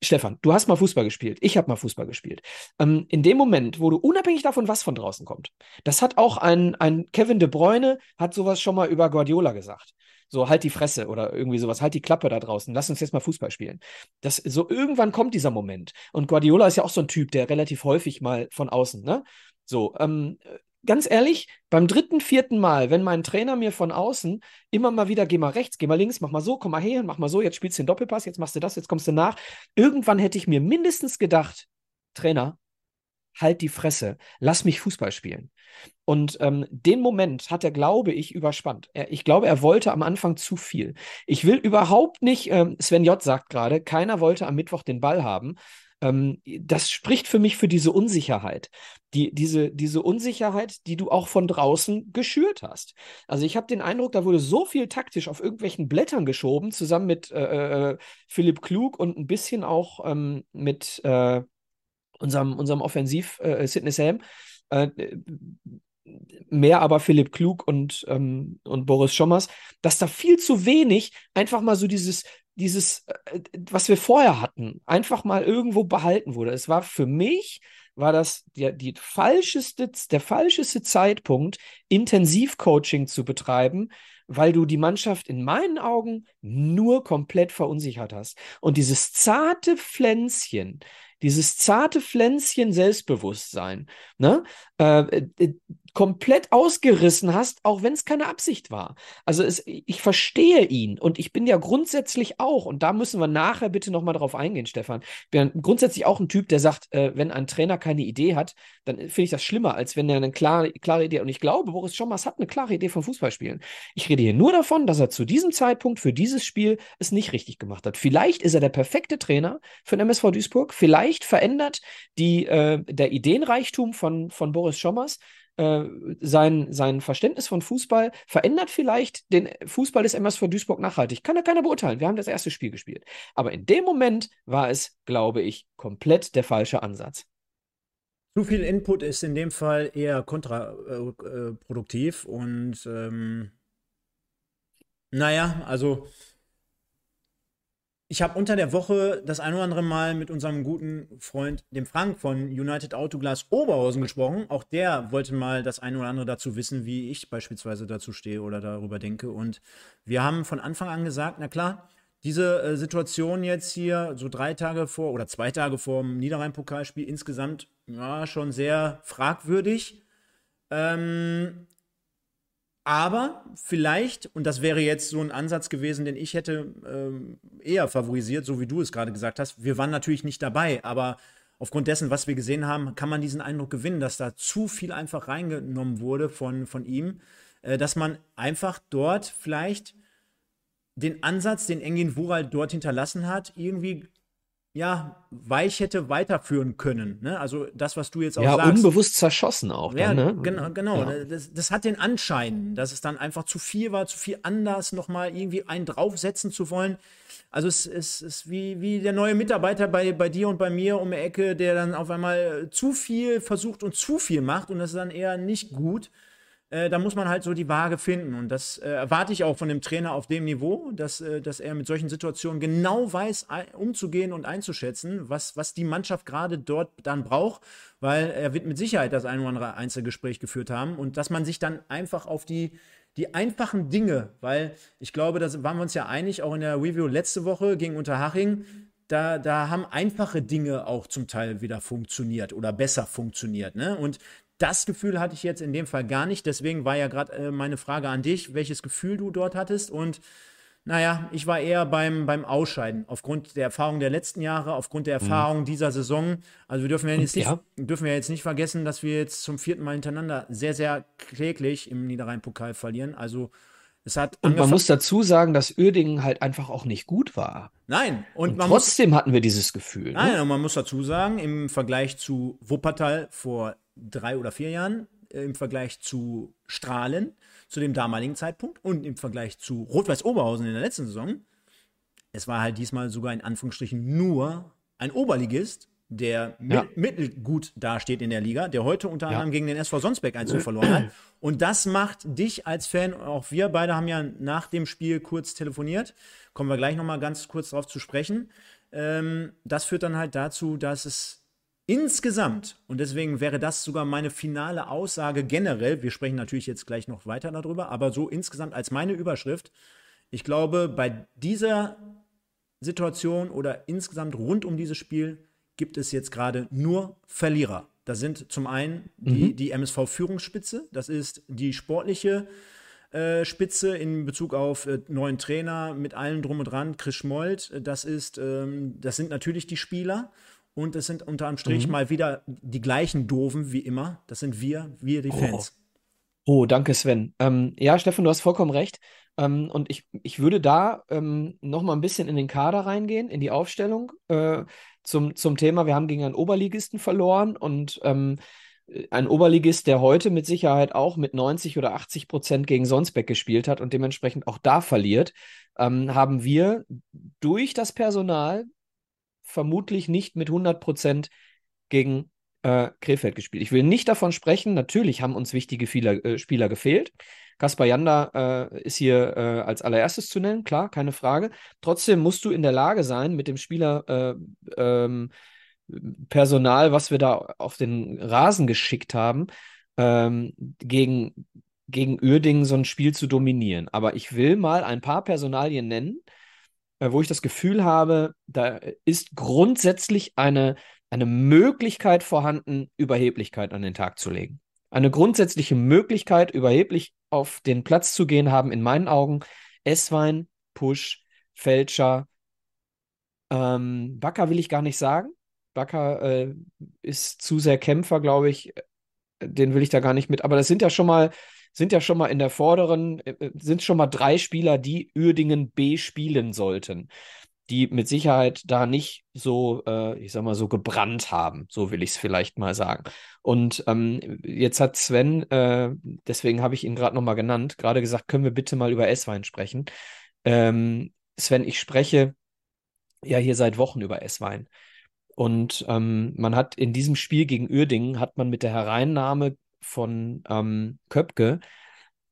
Stefan, du hast mal Fußball gespielt, ich habe mal Fußball gespielt. Ähm, in dem Moment, wo du unabhängig davon, was von draußen kommt, das hat auch ein, ein Kevin de Bruyne, hat sowas schon mal über Guardiola gesagt. So, halt die Fresse oder irgendwie sowas, halt die Klappe da draußen, lass uns jetzt mal Fußball spielen. Das, so irgendwann kommt dieser Moment. Und Guardiola ist ja auch so ein Typ, der relativ häufig mal von außen, ne? So, ähm, ganz ehrlich, beim dritten, vierten Mal, wenn mein Trainer mir von außen immer mal wieder, geh mal rechts, geh mal links, mach mal so, komm mal her, mach mal so, jetzt spielst du den Doppelpass, jetzt machst du das, jetzt kommst du nach. Irgendwann hätte ich mir mindestens gedacht, Trainer, halt die Fresse, lass mich Fußball spielen. Und ähm, den Moment hat er, glaube ich, überspannt. Er, ich glaube, er wollte am Anfang zu viel. Ich will überhaupt nicht, ähm, Sven J. sagt gerade, keiner wollte am Mittwoch den Ball haben. Ähm, das spricht für mich für diese Unsicherheit. Die, diese, diese Unsicherheit, die du auch von draußen geschürt hast. Also ich habe den Eindruck, da wurde so viel taktisch auf irgendwelchen Blättern geschoben, zusammen mit äh, äh Philipp Klug und ein bisschen auch ähm, mit äh, unserem, unserem Offensiv äh, Sidney Sam. Äh, mehr aber Philipp Klug und, ähm, und Boris Schommers, dass da viel zu wenig einfach mal so dieses, dieses, äh, was wir vorher hatten, einfach mal irgendwo behalten wurde. Es war für mich, war das der, die falscheste, der falscheste Zeitpunkt, Intensivcoaching zu betreiben, weil du die Mannschaft in meinen Augen nur komplett verunsichert hast. Und dieses zarte Pflänzchen, dieses zarte Pflänzchen Selbstbewusstsein, ne, äh, äh, komplett ausgerissen hast, auch wenn es keine Absicht war. Also es, ich verstehe ihn und ich bin ja grundsätzlich auch, und da müssen wir nachher bitte nochmal drauf eingehen, Stefan, ich bin grundsätzlich auch ein Typ, der sagt, äh, wenn ein Trainer keine Idee hat, dann finde ich das schlimmer, als wenn er eine klare, klare Idee hat. Und ich glaube, Boris Schommers hat eine klare Idee vom Fußballspielen. Ich rede hier nur davon, dass er zu diesem Zeitpunkt für dieses Spiel es nicht richtig gemacht hat. Vielleicht ist er der perfekte Trainer für den MSV Duisburg, vielleicht verändert die, äh, der Ideenreichtum von, von Boris Schommers äh, sein, sein Verständnis von Fußball verändert vielleicht den Fußball des MSV Duisburg nachhaltig. Kann ja keiner beurteilen. Wir haben das erste Spiel gespielt. Aber in dem Moment war es, glaube ich, komplett der falsche Ansatz. Zu viel Input ist in dem Fall eher kontraproduktiv und ähm, naja, also ich habe unter der Woche das ein oder andere Mal mit unserem guten Freund, dem Frank von United Autoglas Oberhausen gesprochen. Auch der wollte mal das ein oder andere dazu wissen, wie ich beispielsweise dazu stehe oder darüber denke. Und wir haben von Anfang an gesagt, na klar, diese äh, Situation jetzt hier, so drei Tage vor oder zwei Tage vor dem Niederrhein-Pokalspiel, insgesamt ja, schon sehr fragwürdig. Ähm, aber vielleicht, und das wäre jetzt so ein Ansatz gewesen, den ich hätte ähm, eher favorisiert, so wie du es gerade gesagt hast. Wir waren natürlich nicht dabei, aber aufgrund dessen, was wir gesehen haben, kann man diesen Eindruck gewinnen, dass da zu viel einfach reingenommen wurde von, von ihm, äh, dass man einfach dort vielleicht den Ansatz, den Engin Wural dort hinterlassen hat, irgendwie ja, weich hätte weiterführen können. Ne? Also das, was du jetzt auch ja, sagst. Ja, unbewusst zerschossen auch. Ja, dann, ne? genau. genau. Ja. Das, das, hat den Anschein, dass es dann einfach zu viel war, zu viel anders, nochmal irgendwie einen draufsetzen zu wollen. Also es ist, wie, wie der neue Mitarbeiter bei, bei dir und bei mir um die Ecke, der dann auf einmal zu viel versucht und zu viel macht und das ist dann eher nicht gut. Äh, da muss man halt so die Waage finden. Und das äh, erwarte ich auch von dem Trainer auf dem Niveau, dass, äh, dass er mit solchen Situationen genau weiß, umzugehen und einzuschätzen, was, was die Mannschaft gerade dort dann braucht, weil er wird mit Sicherheit das ein oder andere Einzelgespräch geführt haben und dass man sich dann einfach auf die, die einfachen Dinge, weil ich glaube, da waren wir uns ja einig, auch in der Review letzte Woche gegen Unterhaching, da, da haben einfache Dinge auch zum Teil wieder funktioniert oder besser funktioniert. Ne? Und das Gefühl hatte ich jetzt in dem Fall gar nicht. Deswegen war ja gerade äh, meine Frage an dich, welches Gefühl du dort hattest. Und naja, ich war eher beim, beim Ausscheiden, aufgrund der Erfahrung der letzten Jahre, aufgrund der mhm. Erfahrung mhm. dieser Saison. Also wir dürfen ja, jetzt nicht, ja. dürfen ja jetzt nicht vergessen, dass wir jetzt zum vierten Mal hintereinander sehr, sehr kläglich im Niederrhein-Pokal verlieren. Also es hat und man muss dazu sagen, dass Uerdingen halt einfach auch nicht gut war. Nein, und, und trotzdem muss, hatten wir dieses Gefühl. Nein, ne? und man muss dazu sagen, im Vergleich zu Wuppertal vor drei oder vier Jahren äh, im Vergleich zu Strahlen zu dem damaligen Zeitpunkt und im Vergleich zu Rot-Weiß Oberhausen in der letzten Saison. Es war halt diesmal sogar in Anführungsstrichen nur ein Oberligist, der ja. mittelgut dasteht in der Liga, der heute unter anderem ja. gegen den SV Sonsbeck 1 verloren hat. Und das macht dich als Fan, auch wir beide haben ja nach dem Spiel kurz telefoniert, kommen wir gleich nochmal ganz kurz darauf zu sprechen. Ähm, das führt dann halt dazu, dass es Insgesamt, und deswegen wäre das sogar meine finale Aussage generell, wir sprechen natürlich jetzt gleich noch weiter darüber, aber so insgesamt als meine Überschrift, ich glaube, bei dieser Situation oder insgesamt rund um dieses Spiel gibt es jetzt gerade nur Verlierer. Das sind zum einen die, mhm. die MSV-Führungsspitze, das ist die sportliche äh, Spitze in Bezug auf äh, neuen Trainer mit allem drum und dran, Chris Schmold, das ist, ähm, das sind natürlich die Spieler und es sind unter einem Strich mhm. mal wieder die gleichen Doofen wie immer. Das sind wir, wir die Fans. Oh, oh danke Sven. Ähm, ja, Steffen, du hast vollkommen recht. Ähm, und ich, ich würde da ähm, noch mal ein bisschen in den Kader reingehen, in die Aufstellung äh, zum, zum Thema, wir haben gegen einen Oberligisten verloren und ähm, ein Oberligist, der heute mit Sicherheit auch mit 90 oder 80 Prozent gegen Sonsbeck gespielt hat und dementsprechend auch da verliert, ähm, haben wir durch das Personal vermutlich nicht mit 100 Prozent gegen äh, Krefeld gespielt. Ich will nicht davon sprechen, natürlich haben uns wichtige Spieler, äh, Spieler gefehlt. Kaspar Janda äh, ist hier äh, als allererstes zu nennen, klar, keine Frage. Trotzdem musst du in der Lage sein, mit dem Spieler äh, ähm, Personal, was wir da auf den Rasen geschickt haben, ähm, gegen, gegen Uerdingen so ein Spiel zu dominieren. Aber ich will mal ein paar Personalien nennen, wo ich das Gefühl habe, da ist grundsätzlich eine, eine Möglichkeit vorhanden, Überheblichkeit an den Tag zu legen. Eine grundsätzliche Möglichkeit, überheblich auf den Platz zu gehen, haben in meinen Augen Esswein, Push, Fälscher, ähm, Bakker will ich gar nicht sagen. Bakker äh, ist zu sehr Kämpfer, glaube ich. Den will ich da gar nicht mit. Aber das sind ja schon mal, sind ja schon mal in der vorderen, äh, äh sind schon mal drei Spieler, die Uerdingen B spielen sollten die mit Sicherheit da nicht so, äh, ich sag mal, so gebrannt haben, so will ich es vielleicht mal sagen. Und ähm, jetzt hat Sven, äh, deswegen habe ich ihn gerade nochmal genannt, gerade gesagt, können wir bitte mal über Esswein sprechen. Ähm, Sven, ich spreche ja hier seit Wochen über Esswein. Und ähm, man hat in diesem Spiel gegen Uerdingen, hat man mit der Hereinnahme von ähm, Köpke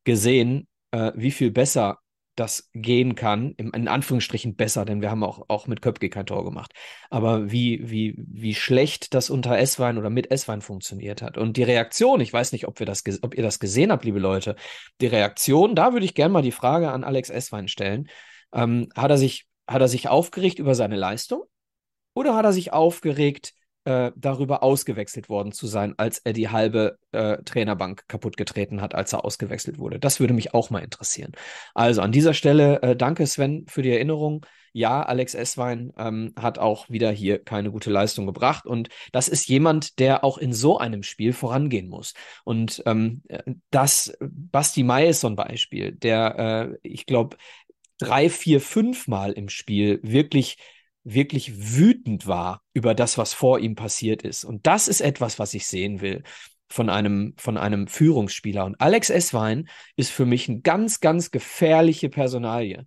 gesehen, äh, wie viel besser das gehen kann, in Anführungsstrichen besser, denn wir haben auch, auch mit Köpke kein Tor gemacht. Aber wie, wie, wie schlecht das unter S-Wein oder mit S-Wein funktioniert hat. Und die Reaktion, ich weiß nicht, ob, wir das, ob ihr das gesehen habt, liebe Leute, die Reaktion, da würde ich gerne mal die Frage an Alex S-Wein stellen. Ähm, hat, er sich, hat er sich aufgeregt über seine Leistung? Oder hat er sich aufgeregt äh, darüber ausgewechselt worden zu sein, als er die halbe äh, Trainerbank kaputtgetreten hat, als er ausgewechselt wurde. Das würde mich auch mal interessieren. Also an dieser Stelle äh, danke Sven für die Erinnerung. Ja, Alex Esswein ähm, hat auch wieder hier keine gute Leistung gebracht. Und das ist jemand, der auch in so einem Spiel vorangehen muss. Und ähm, das, Basti May ist so ein Beispiel, der, äh, ich glaube, drei, vier, fünf Mal im Spiel wirklich wirklich wütend war über das, was vor ihm passiert ist. Und das ist etwas, was ich sehen will von einem, von einem Führungsspieler. Und Alex Esswein ist für mich eine ganz, ganz gefährliche Personalie.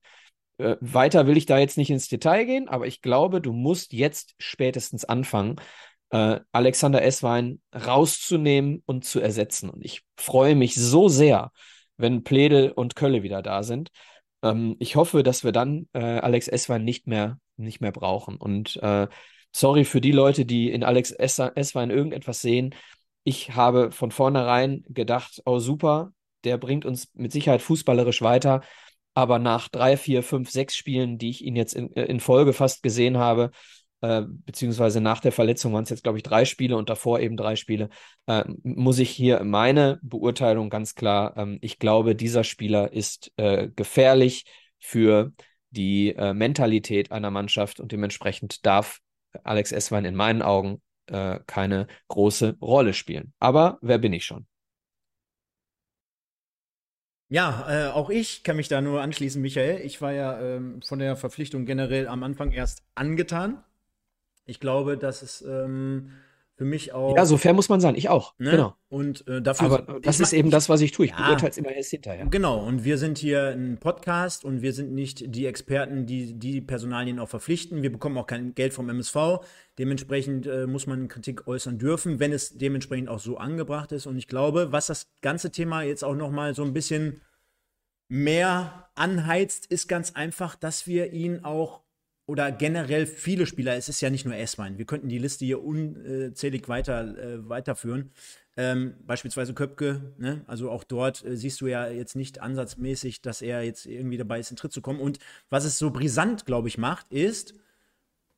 Äh, weiter will ich da jetzt nicht ins Detail gehen, aber ich glaube, du musst jetzt spätestens anfangen, äh, Alexander Esswein rauszunehmen und zu ersetzen. Und ich freue mich so sehr, wenn Pledel und Kölle wieder da sind. Ähm, ich hoffe, dass wir dann äh, Alex Esswein nicht mehr nicht mehr brauchen. Und äh, sorry für die Leute, die in Alex Esswein irgendetwas sehen. Ich habe von vornherein gedacht, oh super, der bringt uns mit Sicherheit fußballerisch weiter. Aber nach drei, vier, fünf, sechs Spielen, die ich ihn jetzt in, äh, in Folge fast gesehen habe, äh, beziehungsweise nach der Verletzung waren es jetzt, glaube ich, drei Spiele und davor eben drei Spiele, äh, muss ich hier meine Beurteilung ganz klar, ähm, ich glaube, dieser Spieler ist äh, gefährlich für die äh, Mentalität einer Mannschaft und dementsprechend darf Alex Esswein in meinen Augen äh, keine große Rolle spielen. Aber wer bin ich schon? Ja, äh, auch ich kann mich da nur anschließen, Michael. Ich war ja ähm, von der Verpflichtung generell am Anfang erst angetan. Ich glaube, dass es ähm, für mich auch. Ja, so fair muss man sein. Ich auch. Ne? Genau. Und äh, dafür. Aber das ist eben das, was ich tue. Ich ja, beurteile es immer erst hinterher. Genau. Und wir sind hier ein Podcast und wir sind nicht die Experten, die die Personalien auch verpflichten. Wir bekommen auch kein Geld vom MSV. Dementsprechend äh, muss man Kritik äußern dürfen, wenn es dementsprechend auch so angebracht ist. Und ich glaube, was das ganze Thema jetzt auch noch mal so ein bisschen mehr anheizt, ist ganz einfach, dass wir ihn auch oder generell viele Spieler, es ist ja nicht nur S-Wein, wir könnten die Liste hier unzählig weiter, äh, weiterführen. Ähm, beispielsweise Köpke, ne? also auch dort äh, siehst du ja jetzt nicht ansatzmäßig, dass er jetzt irgendwie dabei ist, in Tritt zu kommen. Und was es so brisant, glaube ich, macht, ist,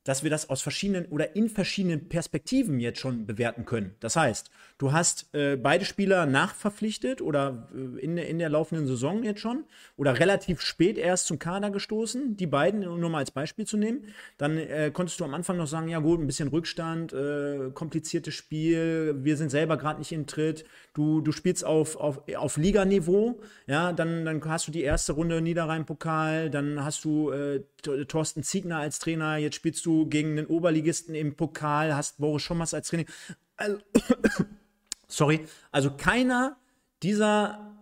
dass wir das aus verschiedenen oder in verschiedenen Perspektiven jetzt schon bewerten können. Das heißt, du hast äh, beide Spieler nachverpflichtet oder äh, in, in der laufenden Saison jetzt schon oder relativ spät erst zum Kader gestoßen, die beiden, nur mal als Beispiel zu nehmen. Dann äh, konntest du am Anfang noch sagen, ja gut, ein bisschen Rückstand, äh, kompliziertes Spiel, wir sind selber gerade nicht in Tritt, du, du spielst auf, auf, auf Liganiveau, ja, dann, dann hast du die erste Runde Niederrhein-Pokal, dann hast du äh, Thorsten Ziegner als Trainer, jetzt spielst du gegen den Oberligisten im Pokal, hast Boris Schommers als Trainer. Also, sorry, also keiner dieser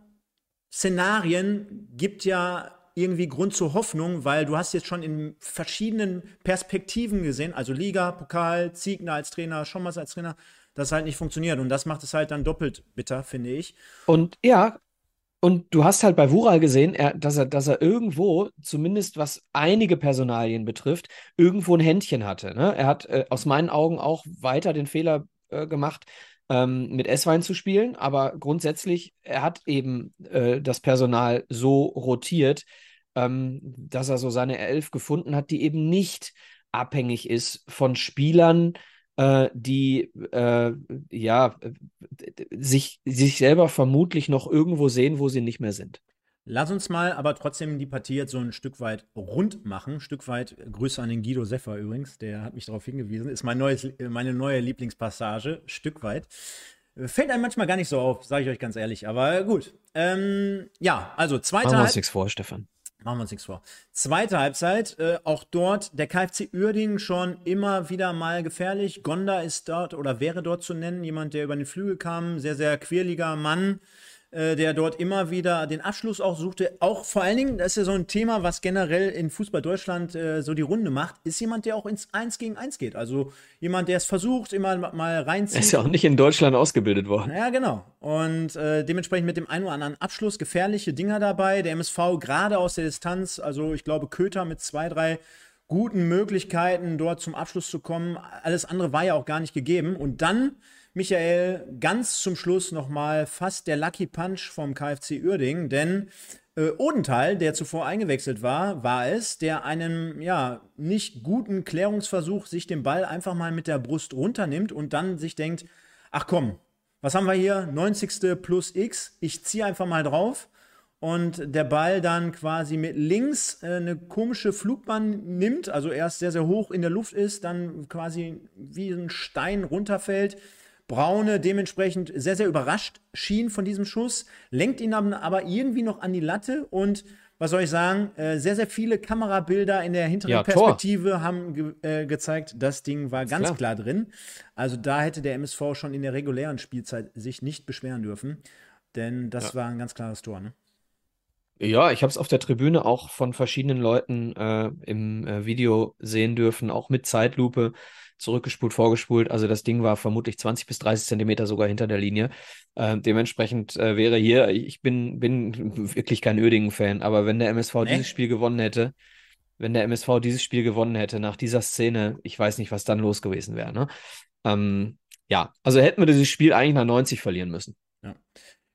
Szenarien gibt ja irgendwie Grund zur Hoffnung, weil du hast jetzt schon in verschiedenen Perspektiven gesehen, also Liga, Pokal, Ziegner als Trainer, Schommers als Trainer, das halt nicht funktioniert. Und das macht es halt dann doppelt bitter, finde ich. Und ja, und du hast halt bei Wural gesehen, er, dass, er, dass er irgendwo, zumindest was einige Personalien betrifft, irgendwo ein Händchen hatte. Ne? Er hat äh, aus meinen Augen auch weiter den Fehler äh, gemacht, ähm, mit S-Wein zu spielen, aber grundsätzlich, er hat eben äh, das Personal so rotiert, ähm, dass er so seine Elf gefunden hat, die eben nicht abhängig ist von Spielern, die äh, ja sich, sich selber vermutlich noch irgendwo sehen, wo sie nicht mehr sind. Lass uns mal aber trotzdem die Partie jetzt so ein Stück weit rund machen. Ein Stück weit Grüße an den Guido Seffer übrigens, der hat mich darauf hingewiesen. Ist mein neues, meine neue Lieblingspassage, Stück weit. Fällt einem manchmal gar nicht so auf, sage ich euch ganz ehrlich. Aber gut. Ähm, ja, also zweite Machen wir uns nichts vor, Stefan. Machen wir uns nichts vor. Zweite Halbzeit, äh, auch dort der KfC Uerdingen schon immer wieder mal gefährlich. Gonda ist dort oder wäre dort zu nennen, jemand, der über den Flügel kam, sehr, sehr quirliger Mann, äh, der dort immer wieder den Abschluss auch suchte. Auch vor allen Dingen, das ist ja so ein Thema, was generell in Fußball Deutschland äh, so die Runde macht, ist jemand, der auch ins Eins gegen Eins geht. Also jemand, der es versucht, immer mal reinzieht. Er ist ja auch nicht in Deutschland ausgebildet worden. Ja, genau. Und äh, dementsprechend mit dem einen oder anderen Abschluss gefährliche Dinger dabei. Der MSV gerade aus der Distanz, also ich glaube Köter mit zwei, drei guten Möglichkeiten, dort zum Abschluss zu kommen. Alles andere war ja auch gar nicht gegeben. Und dann Michael, ganz zum Schluss nochmal fast der Lucky Punch vom KfC Uerdingen, denn äh, Odenthal, der zuvor eingewechselt war, war es, der einen ja nicht guten Klärungsversuch sich den Ball einfach mal mit der Brust runternimmt und dann sich denkt, ach komm, was haben wir hier? 90. plus X, ich ziehe einfach mal drauf und der Ball dann quasi mit links äh, eine komische Flugbahn nimmt, also erst sehr, sehr hoch in der Luft ist, dann quasi wie ein Stein runterfällt Braune dementsprechend sehr, sehr überrascht schien von diesem Schuss, lenkt ihn aber irgendwie noch an die Latte und was soll ich sagen, äh, sehr, sehr viele Kamerabilder in der hinteren ja, Perspektive Tor. haben ge äh, gezeigt, das Ding war ganz klar. klar. drin. Also da hätte der MSV schon in der regulären Spielzeit sich nicht beschweren dürfen, denn das ja. war ein ganz klares Tor. Ne? Ja, ich habe es auf der Tribüne auch von verschiedenen Leuten äh, im äh, Video sehen dürfen, auch mit Zeitlupe zurückgespult, vorgespult. Also das Ding war vermutlich 20 bis 30 Zentimeter sogar hinter der Linie. Äh, dementsprechend äh, wäre hier, ich bin, bin wirklich kein Ödingen-Fan, aber wenn der MSV nee. dieses Spiel gewonnen hätte, wenn der MSV dieses Spiel gewonnen hätte nach dieser Szene, ich weiß nicht, was dann los gewesen wäre. Ne? Ähm, ja, also hätten wir dieses Spiel eigentlich nach 90 verlieren müssen. Ja.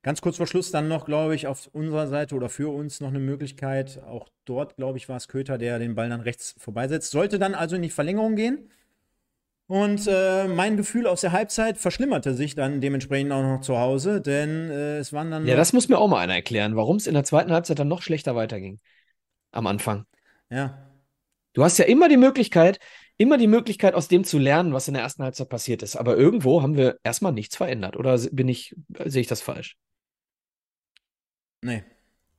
Ganz kurz vor Schluss dann noch, glaube ich, auf unserer Seite oder für uns noch eine Möglichkeit. Auch dort, glaube ich, war es Köter, der den Ball dann rechts vorbeisetzt. Sollte dann also in die Verlängerung gehen. Und äh, mein Gefühl aus der Halbzeit verschlimmerte sich dann dementsprechend auch noch zu Hause, denn äh, es waren dann. Ja, das muss mir auch mal einer erklären, warum es in der zweiten Halbzeit dann noch schlechter weiterging. Am Anfang. Ja. Du hast ja immer die Möglichkeit, immer die Möglichkeit, aus dem zu lernen, was in der ersten Halbzeit passiert ist. Aber irgendwo haben wir erstmal nichts verändert. Oder bin ich, sehe ich das falsch? Nee,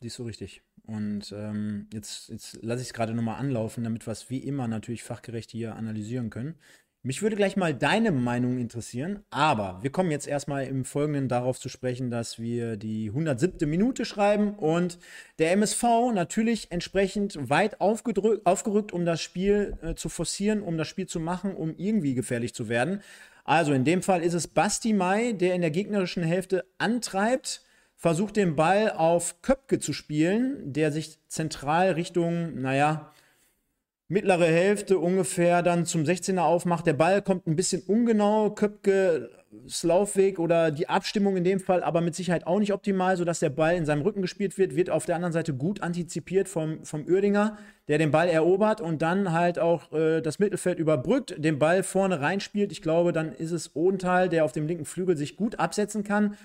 siehst du richtig. Und ähm, jetzt, jetzt lasse ich es gerade nochmal anlaufen, damit wir es wie immer natürlich fachgerecht hier analysieren können. Mich würde gleich mal deine Meinung interessieren, aber wir kommen jetzt erstmal im Folgenden darauf zu sprechen, dass wir die 107. Minute schreiben und der MSV natürlich entsprechend weit aufgerückt, um das Spiel äh, zu forcieren, um das Spiel zu machen, um irgendwie gefährlich zu werden. Also in dem Fall ist es Basti Mai, der in der gegnerischen Hälfte antreibt, versucht den Ball auf Köpke zu spielen, der sich zentral Richtung, naja, mittlere Hälfte ungefähr dann zum 16er aufmacht. Der Ball kommt ein bisschen ungenau. Köpke Laufweg oder die Abstimmung in dem Fall aber mit Sicherheit auch nicht optimal, sodass der Ball in seinem Rücken gespielt wird, wird auf der anderen Seite gut antizipiert vom, vom Uerdinger, der den Ball erobert und dann halt auch äh, das Mittelfeld überbrückt, den Ball vorne reinspielt. Ich glaube, dann ist es Odenthal, der auf dem linken Flügel sich gut absetzen kann.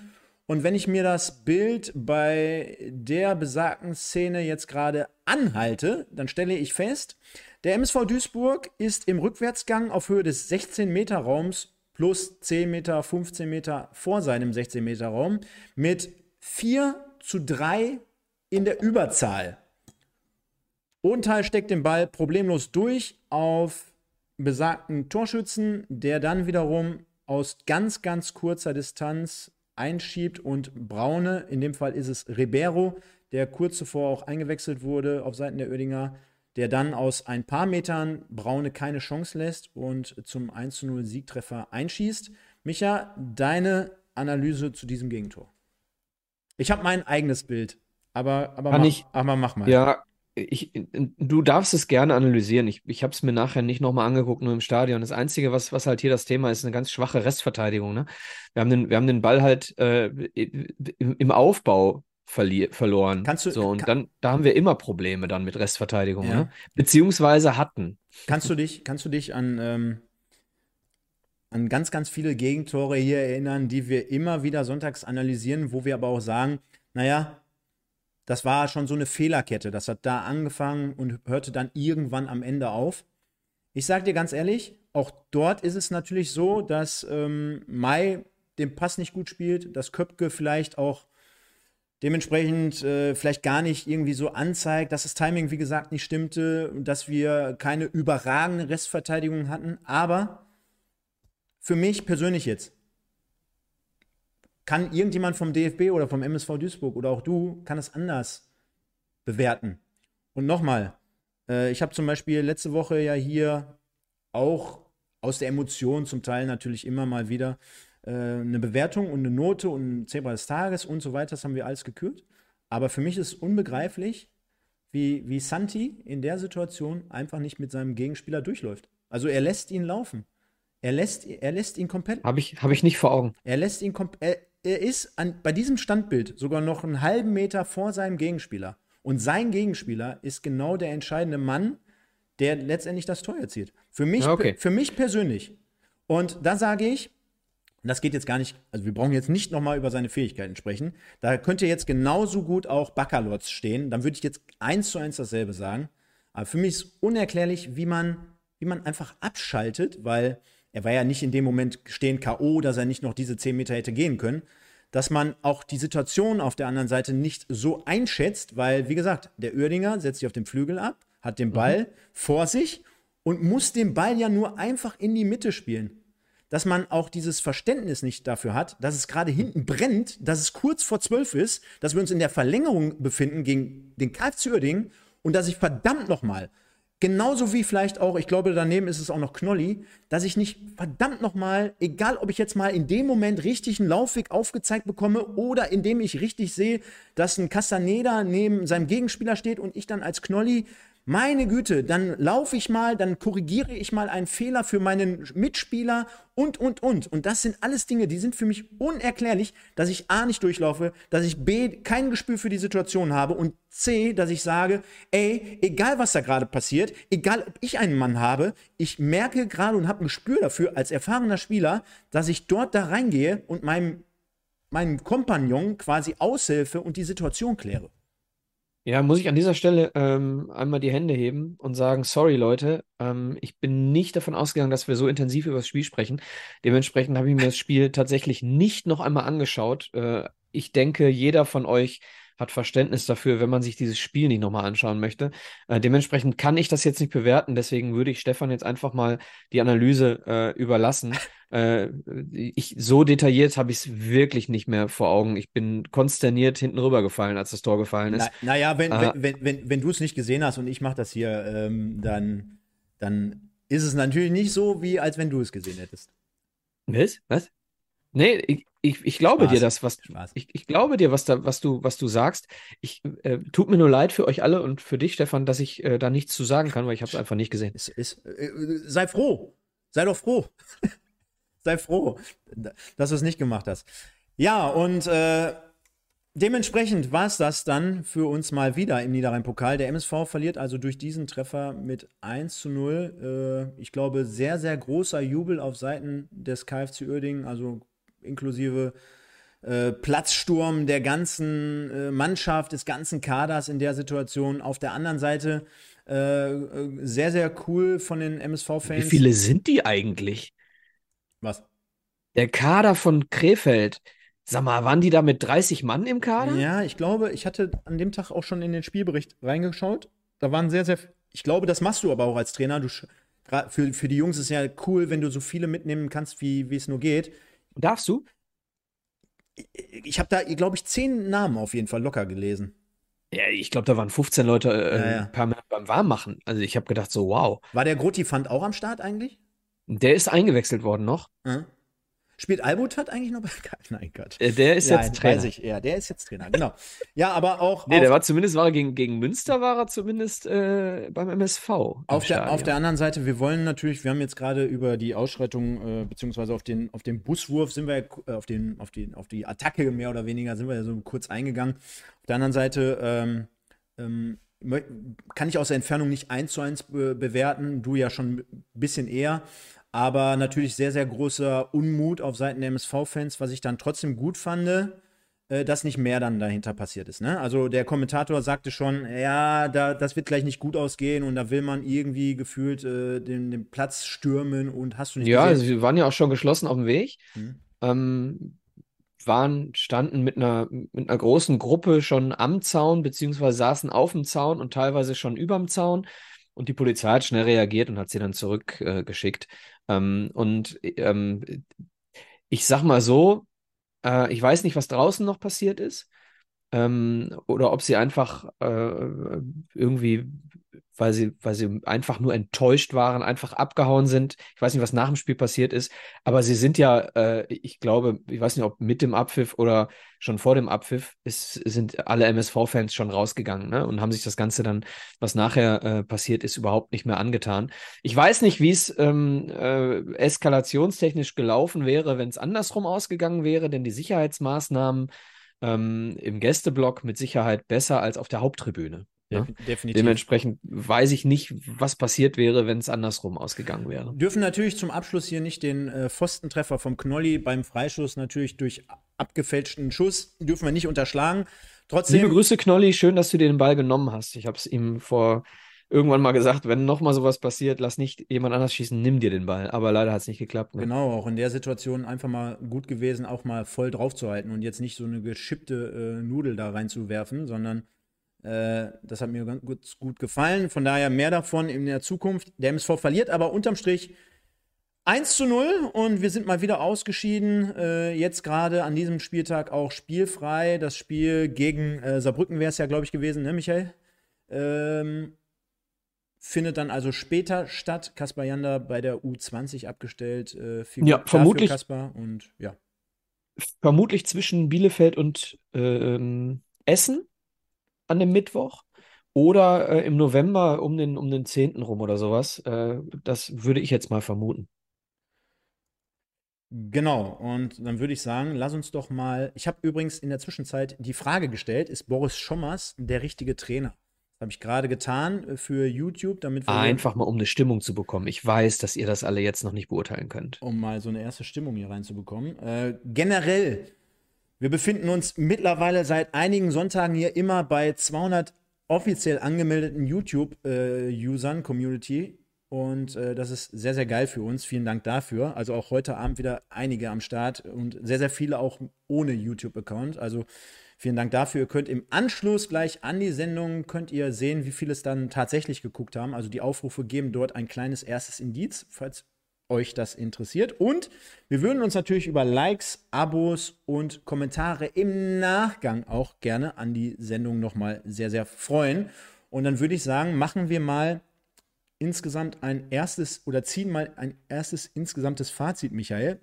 Und wenn ich mir das Bild bei der besagten Szene jetzt gerade anhalte, dann stelle ich fest, der MSV Duisburg ist im Rückwärtsgang auf Höhe des 16-Meter-Raums plus 10 Meter, 15 Meter vor seinem 16-Meter-Raum mit 4 zu 3 in der Überzahl. Odenthal steckt den Ball problemlos durch auf besagten Torschützen, der dann wiederum aus ganz, ganz kurzer Distanz einschiebt und Braune, in dem Fall ist es Ribeiro, der kurz zuvor auch eingewechselt wurde auf Seiten der Oedinger, der dann aus ein paar Metern Braune keine Chance lässt und zum 1 0 Siegtreffer einschießt. Micha, deine Analyse zu diesem Gegentor. Ich habe mein eigenes Bild, aber, aber, Kann mach, ich- aber mach mal. Ja, ich, du darfst es gerne analysieren. Ich, ich habe es mir nachher nicht nochmal angeguckt, nur im Stadion. Das Einzige, was, was halt hier das Thema ist, ist eine ganz schwache Restverteidigung. Ne? Wir haben den, wir haben den Ball halt äh, im, im Aufbau verloren. Kannst du- so, und kann- dann, da haben wir immer Probleme dann mit Restverteidigung, Ja. ne? Beziehungsweise hatten. Kannst du dich, kannst du dich an, ähm, an ganz, ganz viele Gegentore hier erinnern, die wir immer wieder sonntags analysieren, wo wir aber auch sagen, naja, das war schon so eine Fehlerkette. Das hat da angefangen und hörte dann irgendwann am Ende auf. Ich sage dir ganz ehrlich, auch dort ist es natürlich so, dass ähm, Mai den Pass nicht gut spielt, dass Köpke vielleicht auch dementsprechend äh, vielleicht gar nicht irgendwie so anzeigt, dass das Timing, wie gesagt, nicht stimmte dass wir keine überragende Restverteidigung hatten. Aber für mich persönlich jetzt, kann irgendjemand vom DFB oder vom MSV Duisburg oder auch du, kann es anders bewerten. Und nochmal, äh, ich habe zum Beispiel letzte Woche ja hier auch aus der Emotion zum Teil natürlich immer mal wieder äh, eine Bewertung und eine Note und ein Zebra des Tages und so weiter, das haben wir alles gekürt. Aber für mich ist unbegreiflich, wie, wie Santi in der Situation einfach nicht mit seinem Gegenspieler durchläuft. Also er lässt ihn laufen. Er lässt, er lässt ihn komplett Habe ich, hab ich nicht vor Augen. er lässt ihn komp er, ist an, bei diesem Standbild sogar noch einen halben Meter vor seinem Gegenspieler. Und sein Gegenspieler ist genau der entscheidende Mann, der letztendlich das Tor erzielt. Für mich, okay. für mich persönlich. Und da sage ich, das geht jetzt gar nicht, also wir brauchen jetzt nicht nochmal über seine Fähigkeiten sprechen. Da könnte jetzt genauso gut auch Baccalords stehen. Dann würde ich jetzt eins zu eins dasselbe sagen. Aber für mich ist unerklärlich, wie man, wie man einfach abschaltet, weil er war ja nicht in dem Moment stehen K.O., dass er nicht noch diese 10 Meter hätte gehen können. Dass man auch die Situation auf der anderen Seite nicht so einschätzt, weil, wie gesagt, der Oerdinger setzt sich auf den Flügel ab, hat den Ball vor sich und muss den Ball ja nur einfach in die Mitte spielen dass man auch dieses Verständnis nicht dafür hat, dass es gerade hinten brennt, dass es kurz vor zwölf ist, dass wir uns in der Verlängerung befinden gegen den KFC Uerdingen und dass ich verdammt nochmal, genauso wie vielleicht auch, ich glaube, daneben ist es auch noch Knolli, dass ich nicht verdammt nochmal, egal ob ich jetzt mal in dem Moment richtig einen Laufweg aufgezeigt bekomme oder indem ich richtig sehe, dass ein Castaneda neben seinem Gegenspieler steht und ich dann als Knolli meine Güte, dann laufe ich mal, dann korrigiere ich mal einen Fehler für meinen Mitspieler und, und, und. Und das sind alles Dinge, die sind für mich unerklärlich, dass ich A nicht durchlaufe, dass ich B kein Gespür für die Situation habe und C, dass ich sage, ey, egal was da gerade passiert, egal ob ich einen Mann habe, ich merke gerade und habe ein Gespür dafür als erfahrener Spieler, dass ich dort da reingehe und meinem, meinem Kompagnon quasi aushilfe und die Situation kläre. Ja, muss ich an dieser Stelle ähm, einmal die Hände heben und sagen, sorry Leute, ähm, ich bin nicht davon ausgegangen, dass wir so intensiv über das Spiel sprechen. Dementsprechend habe ich mir das Spiel tatsächlich nicht noch einmal angeschaut. Äh, ich denke, jeder von euch hat Verständnis dafür, wenn man sich dieses Spiel nicht nochmal anschauen möchte. Äh, dementsprechend kann ich das jetzt nicht bewerten, deswegen würde ich Stefan jetzt einfach mal die Analyse äh, überlassen. Äh, ich, so detailliert habe ich es wirklich nicht mehr vor Augen. Ich bin konsterniert hinten rübergefallen, als das Tor gefallen ist. Na, naja, wenn, Ah. wenn, wenn, wenn, wenn du es nicht gesehen hast und ich mache das hier, ähm, dann, dann ist es natürlich nicht so, wie als wenn du es gesehen hättest. Was? Was? Nee, ich, ich, ich glaube Spaß. dir das, was ich, ich glaube dir, was da, was du, was du sagst. Ich äh, tut mir nur leid für euch alle und für dich, Stefan, dass ich äh, da nichts zu sagen kann, weil ich habe es einfach nicht gesehen. Ist, ist, äh, sei froh. Sei doch froh. sei froh, dass du es nicht gemacht hast. Ja, und äh, dementsprechend war es das dann für uns mal wieder im Niederrhein-Pokal. Der MSV verliert also durch diesen Treffer mit 1 zu 0. Äh, ich glaube, sehr, sehr großer Jubel auf Seiten des KfC Uerdingen, also inklusive äh, Platzsturm der ganzen äh, Mannschaft, des ganzen Kaders in der Situation. Auf der anderen Seite äh, äh sehr, sehr cool von den MSV-Fans. Wie viele sind die eigentlich? Was? Der Kader von Krefeld. Sag mal, waren die da mit 30 Mann im Kader? Ja, ich glaube, ich hatte an dem Tag auch schon in den Spielbericht reingeschaut. Da waren sehr, sehr. Ich glaube, das machst du aber auch als Trainer. Du, für, für die Jungs ist ja cool, wenn du so viele mitnehmen kannst, wie, wie es nur geht. Darfst du? ich habe da, glaube ich, zehn Namen auf jeden Fall locker gelesen. Ja, ich glaube, da waren 15 Leute äh, ja, ja. permanent beim Warmmachen. Also ich habe gedacht, so wow. War der Grotti-Fand auch am Start eigentlich? Der ist eingewechselt worden noch. Mhm. Spielt Albutat eigentlich noch bei Nein, Gott. Äh, der ist Nein, jetzt Trainer. Ich, ja, der ist jetzt Trainer, genau. Ja, aber auch. nee, der war zumindest, war gegen, gegen Münster war er zumindest äh, beim MSV. Auf der, auf der anderen Seite, wir wollen natürlich, wir haben jetzt gerade über die Ausschreitung, äh, beziehungsweise auf den, auf den Buswurf sind wir, äh, auf, den, auf, die, auf die Attacke mehr oder weniger, sind wir ja so kurz eingegangen. Auf der anderen Seite, ähm, ähm, kann ich aus der Entfernung nicht eins zu eins be bewerten, du ja schon ein bisschen eher aber natürlich sehr, sehr großer Unmut auf Seiten der MSV-Fans, was ich dann trotzdem gut fand, äh, dass nicht mehr dann dahinter passiert ist. Ne? Also der Kommentator sagte schon, ja, da, das wird gleich nicht gut ausgehen und da will man irgendwie gefühlt äh, den, den, Platz stürmen und hast du nicht Ja, gesehen? also wir waren ja auch schon geschlossen auf dem Weg. Hm. Ähm, waren, standen mit einer, mit einer großen Gruppe schon am Zaun, beziehungsweise saßen auf dem Zaun und teilweise schon überm Zaun. Und die Polizei hat schnell reagiert und hat sie dann zurückgeschickt. Äh, ähm, und ähm, ich sag mal so, äh, ich weiß nicht, was draußen noch passiert ist. Ähm, oder ob sie einfach äh, irgendwie weil sie, weil sie einfach nur enttäuscht waren, einfach abgehauen sind. Ich weiß nicht, was nach dem Spiel passiert ist, aber sie sind ja, äh, ich glaube, ich weiß nicht, ob mit dem Abpfiff oder schon vor dem Abpfiff, ist, sind alle MSV-Fans schon rausgegangen ne? und haben sich das Ganze dann, was nachher äh, passiert ist, überhaupt nicht mehr angetan. Ich weiß nicht, wie es ähm, äh, eskalationstechnisch gelaufen wäre, wenn es andersrum ausgegangen wäre, denn die Sicherheitsmaßnahmen ähm, im Gästeblock mit Sicherheit besser als auf der Haupttribüne. Ja? Definitiv. Dementsprechend weiß ich nicht, was passiert wäre, wenn es andersrum ausgegangen wäre. Dürfen natürlich zum Abschluss hier nicht den äh, Pfostentreffer vom Knolli beim Freischuss natürlich durch abgefälschten Schuss dürfen wir nicht unterschlagen. Trotzdem. Liebe Grüße, Knolli, schön, dass du dir den Ball genommen hast. Ich habe es ihm vor irgendwann mal gesagt, wenn nochmal sowas passiert, lass nicht jemand anders schießen, nimm dir den Ball. Aber leider hat es nicht geklappt. Ne? Genau, auch in der Situation einfach mal gut gewesen, auch mal voll drauf zu halten und jetzt nicht so eine geschippte äh, Nudel da reinzuwerfen, sondern äh, das hat mir ganz gut, gut gefallen. Von daher mehr davon in der Zukunft. Der MSV verliert aber unterm Strich 1 zu 0 und wir sind mal wieder ausgeschieden. Äh, jetzt gerade an diesem Spieltag auch spielfrei. Das Spiel gegen äh, Saarbrücken wäre es ja, glaube ich, gewesen, ne, Michael? Ähm, findet dann also später statt. Kaspar Janda bei der U20 abgestellt. Äh, ja, vermutlich. Kaspar und ja. Vermutlich zwischen Bielefeld und ähm, Essen an dem Mittwoch oder äh, im November um den, um den 10. rum oder sowas. Äh, das würde ich jetzt mal vermuten. Genau, und dann würde ich sagen, lass uns doch mal. Ich habe übrigens in der Zwischenzeit die Frage gestellt: Ist Boris Schommers der richtige Trainer? Habe ich gerade getan äh, für YouTube, damit wir. Einfach mal, um eine Stimmung zu bekommen. Ich weiß, dass ihr das alle jetzt noch nicht beurteilen könnt. Um mal so eine erste Stimmung hier reinzubekommen. Äh, generell wir befinden uns mittlerweile seit einigen Sonntagen hier immer bei 200 offiziell angemeldeten YouTube-Usern, äh, Community. Und äh, das ist sehr, sehr geil für uns. Vielen Dank dafür. Also auch heute Abend wieder einige am Start und sehr, sehr viele auch ohne YouTube-Account. Also vielen Dank dafür. Ihr könnt im Anschluss gleich an die Sendung, könnt ihr sehen, wie viele es dann tatsächlich geguckt haben. Also die Aufrufe geben dort ein kleines erstes Indiz, falls euch das interessiert. Und wir würden uns natürlich über Likes, Abos und Kommentare im Nachgang auch gerne an die Sendung nochmal sehr, sehr freuen. Und dann würde ich sagen, machen wir mal insgesamt ein erstes oder ziehen mal ein erstes insgesamtes Fazit, Michael.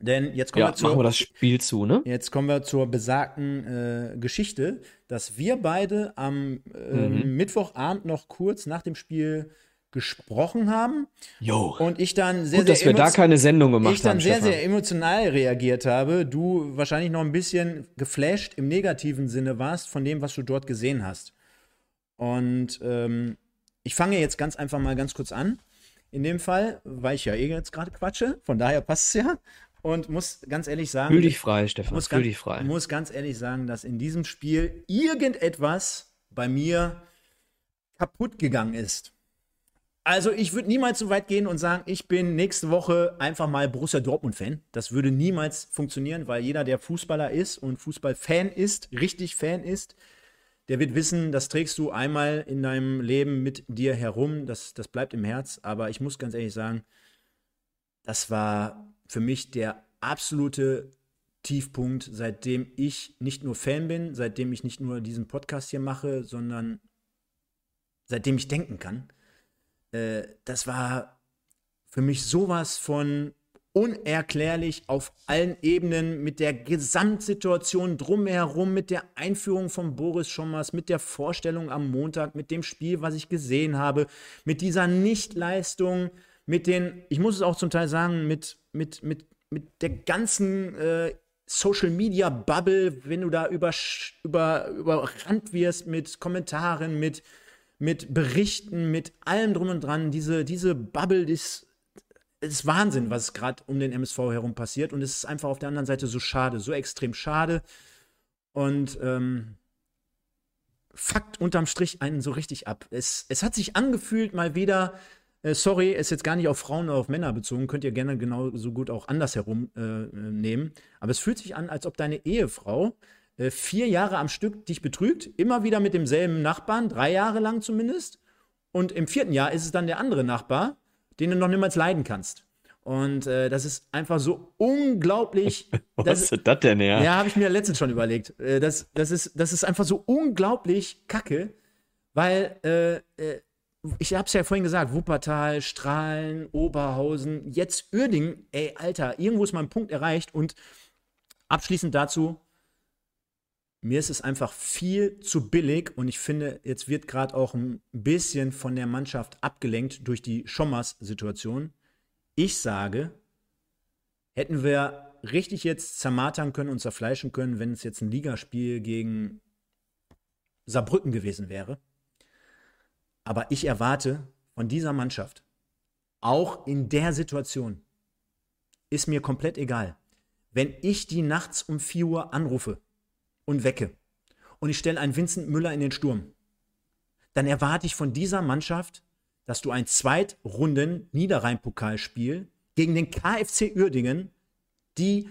Denn jetzt kommen, ja, wir, zur, machen wir das Spiel zu, ne? Jetzt kommen wir zur besagten äh, Geschichte, dass wir beide am äh, mhm. Mittwochabend noch kurz nach dem Spiel gesprochen haben. Jo. Und ich dann sehr, Gut, sehr dass wir da keine Sendung gemacht ich dann haben, sehr, Stefan. sehr emotional reagiert habe. Du wahrscheinlich noch ein bisschen geflasht im negativen Sinne warst von dem, was du dort gesehen hast. Und ähm, ich fange jetzt ganz einfach mal ganz kurz an. In dem Fall, weil ich ja eh jetzt gerade quatsche, von daher passt es ja. Und muss ganz ehrlich sagen, Fühl dich frei, Stefan. muss ganz, dich frei. muss ganz ehrlich sagen, dass in diesem Spiel irgendetwas bei mir kaputt gegangen ist. Also ich würde niemals so weit gehen und sagen, ich bin nächste Woche einfach mal Borussia Dortmund-Fan. Das würde niemals funktionieren, weil jeder, der Fußballer ist und Fußballfan ist, richtig Fan ist, der wird wissen, das trägst du einmal in deinem Leben mit dir herum. Das, das bleibt im Herz. Aber ich muss ganz ehrlich sagen, das war für mich der absolute Tiefpunkt, seitdem ich nicht nur Fan bin, seitdem ich nicht nur diesen Podcast hier mache, sondern seitdem ich denken kann. Äh, das war für mich sowas von unerklärlich auf allen Ebenen mit der Gesamtsituation drumherum, mit der Einführung von Boris Schommers, mit der Vorstellung am Montag, mit dem Spiel, was ich gesehen habe, mit dieser Nichtleistung, mit den, ich muss es auch zum Teil sagen, mit, mit, mit, mit der ganzen äh, Social Media Bubble, wenn du da über, über, überrannt wirst mit Kommentaren, mit, mit Berichten, mit allem drum und dran, diese, diese Bubble ist, ist Wahnsinn, was gerade um den MSV herum passiert. Und es ist einfach auf der anderen Seite so schade, so extrem schade. Und ähm, fuckt unterm Strich einen so richtig ab. Es, es hat sich angefühlt, mal wieder, äh, sorry, ist jetzt gar nicht auf Frauen oder auf Männer bezogen, könnt ihr gerne genauso gut auch andersherum äh, nehmen. Aber es fühlt sich an, als ob deine Ehefrau äh, vier Jahre am Stück dich betrügt, immer wieder mit demselben Nachbarn, drei Jahre lang zumindest. Und im vierten Jahr ist es dann der andere Nachbar, den du noch niemals leiden kannst. Und äh, das ist einfach so unglaublich. Was das, ist das denn, ja? ja, habe ich mir letztens schon überlegt. Äh, das, das, ist, das ist einfach so unglaublich kacke, weil äh, äh, ich habe es ja vorhin gesagt, Wuppertal, Strahlen, Oberhausen, jetzt Uerdingen, ey, Alter, irgendwo ist mein Punkt erreicht. Und abschließend dazu, mir ist es einfach viel zu billig und ich finde, jetzt wird gerade auch ein bisschen von der Mannschaft abgelenkt durch die Schommers-Situation. Ich sage, hätten wir richtig jetzt zermatern können und zerfleischen können, wenn es jetzt ein Ligaspiel gegen Saarbrücken gewesen wäre. Aber ich erwarte von dieser Mannschaft, auch in der Situation, ist mir komplett egal. Wenn ich die nachts um 4 Uhr anrufe und wecke und ich stelle einen Vincent Müller in den Sturm, dann erwarte ich von dieser Mannschaft, dass du ein Zweitrunden Niederrhein-Pokalspiel gegen den KfC Uerdingen, die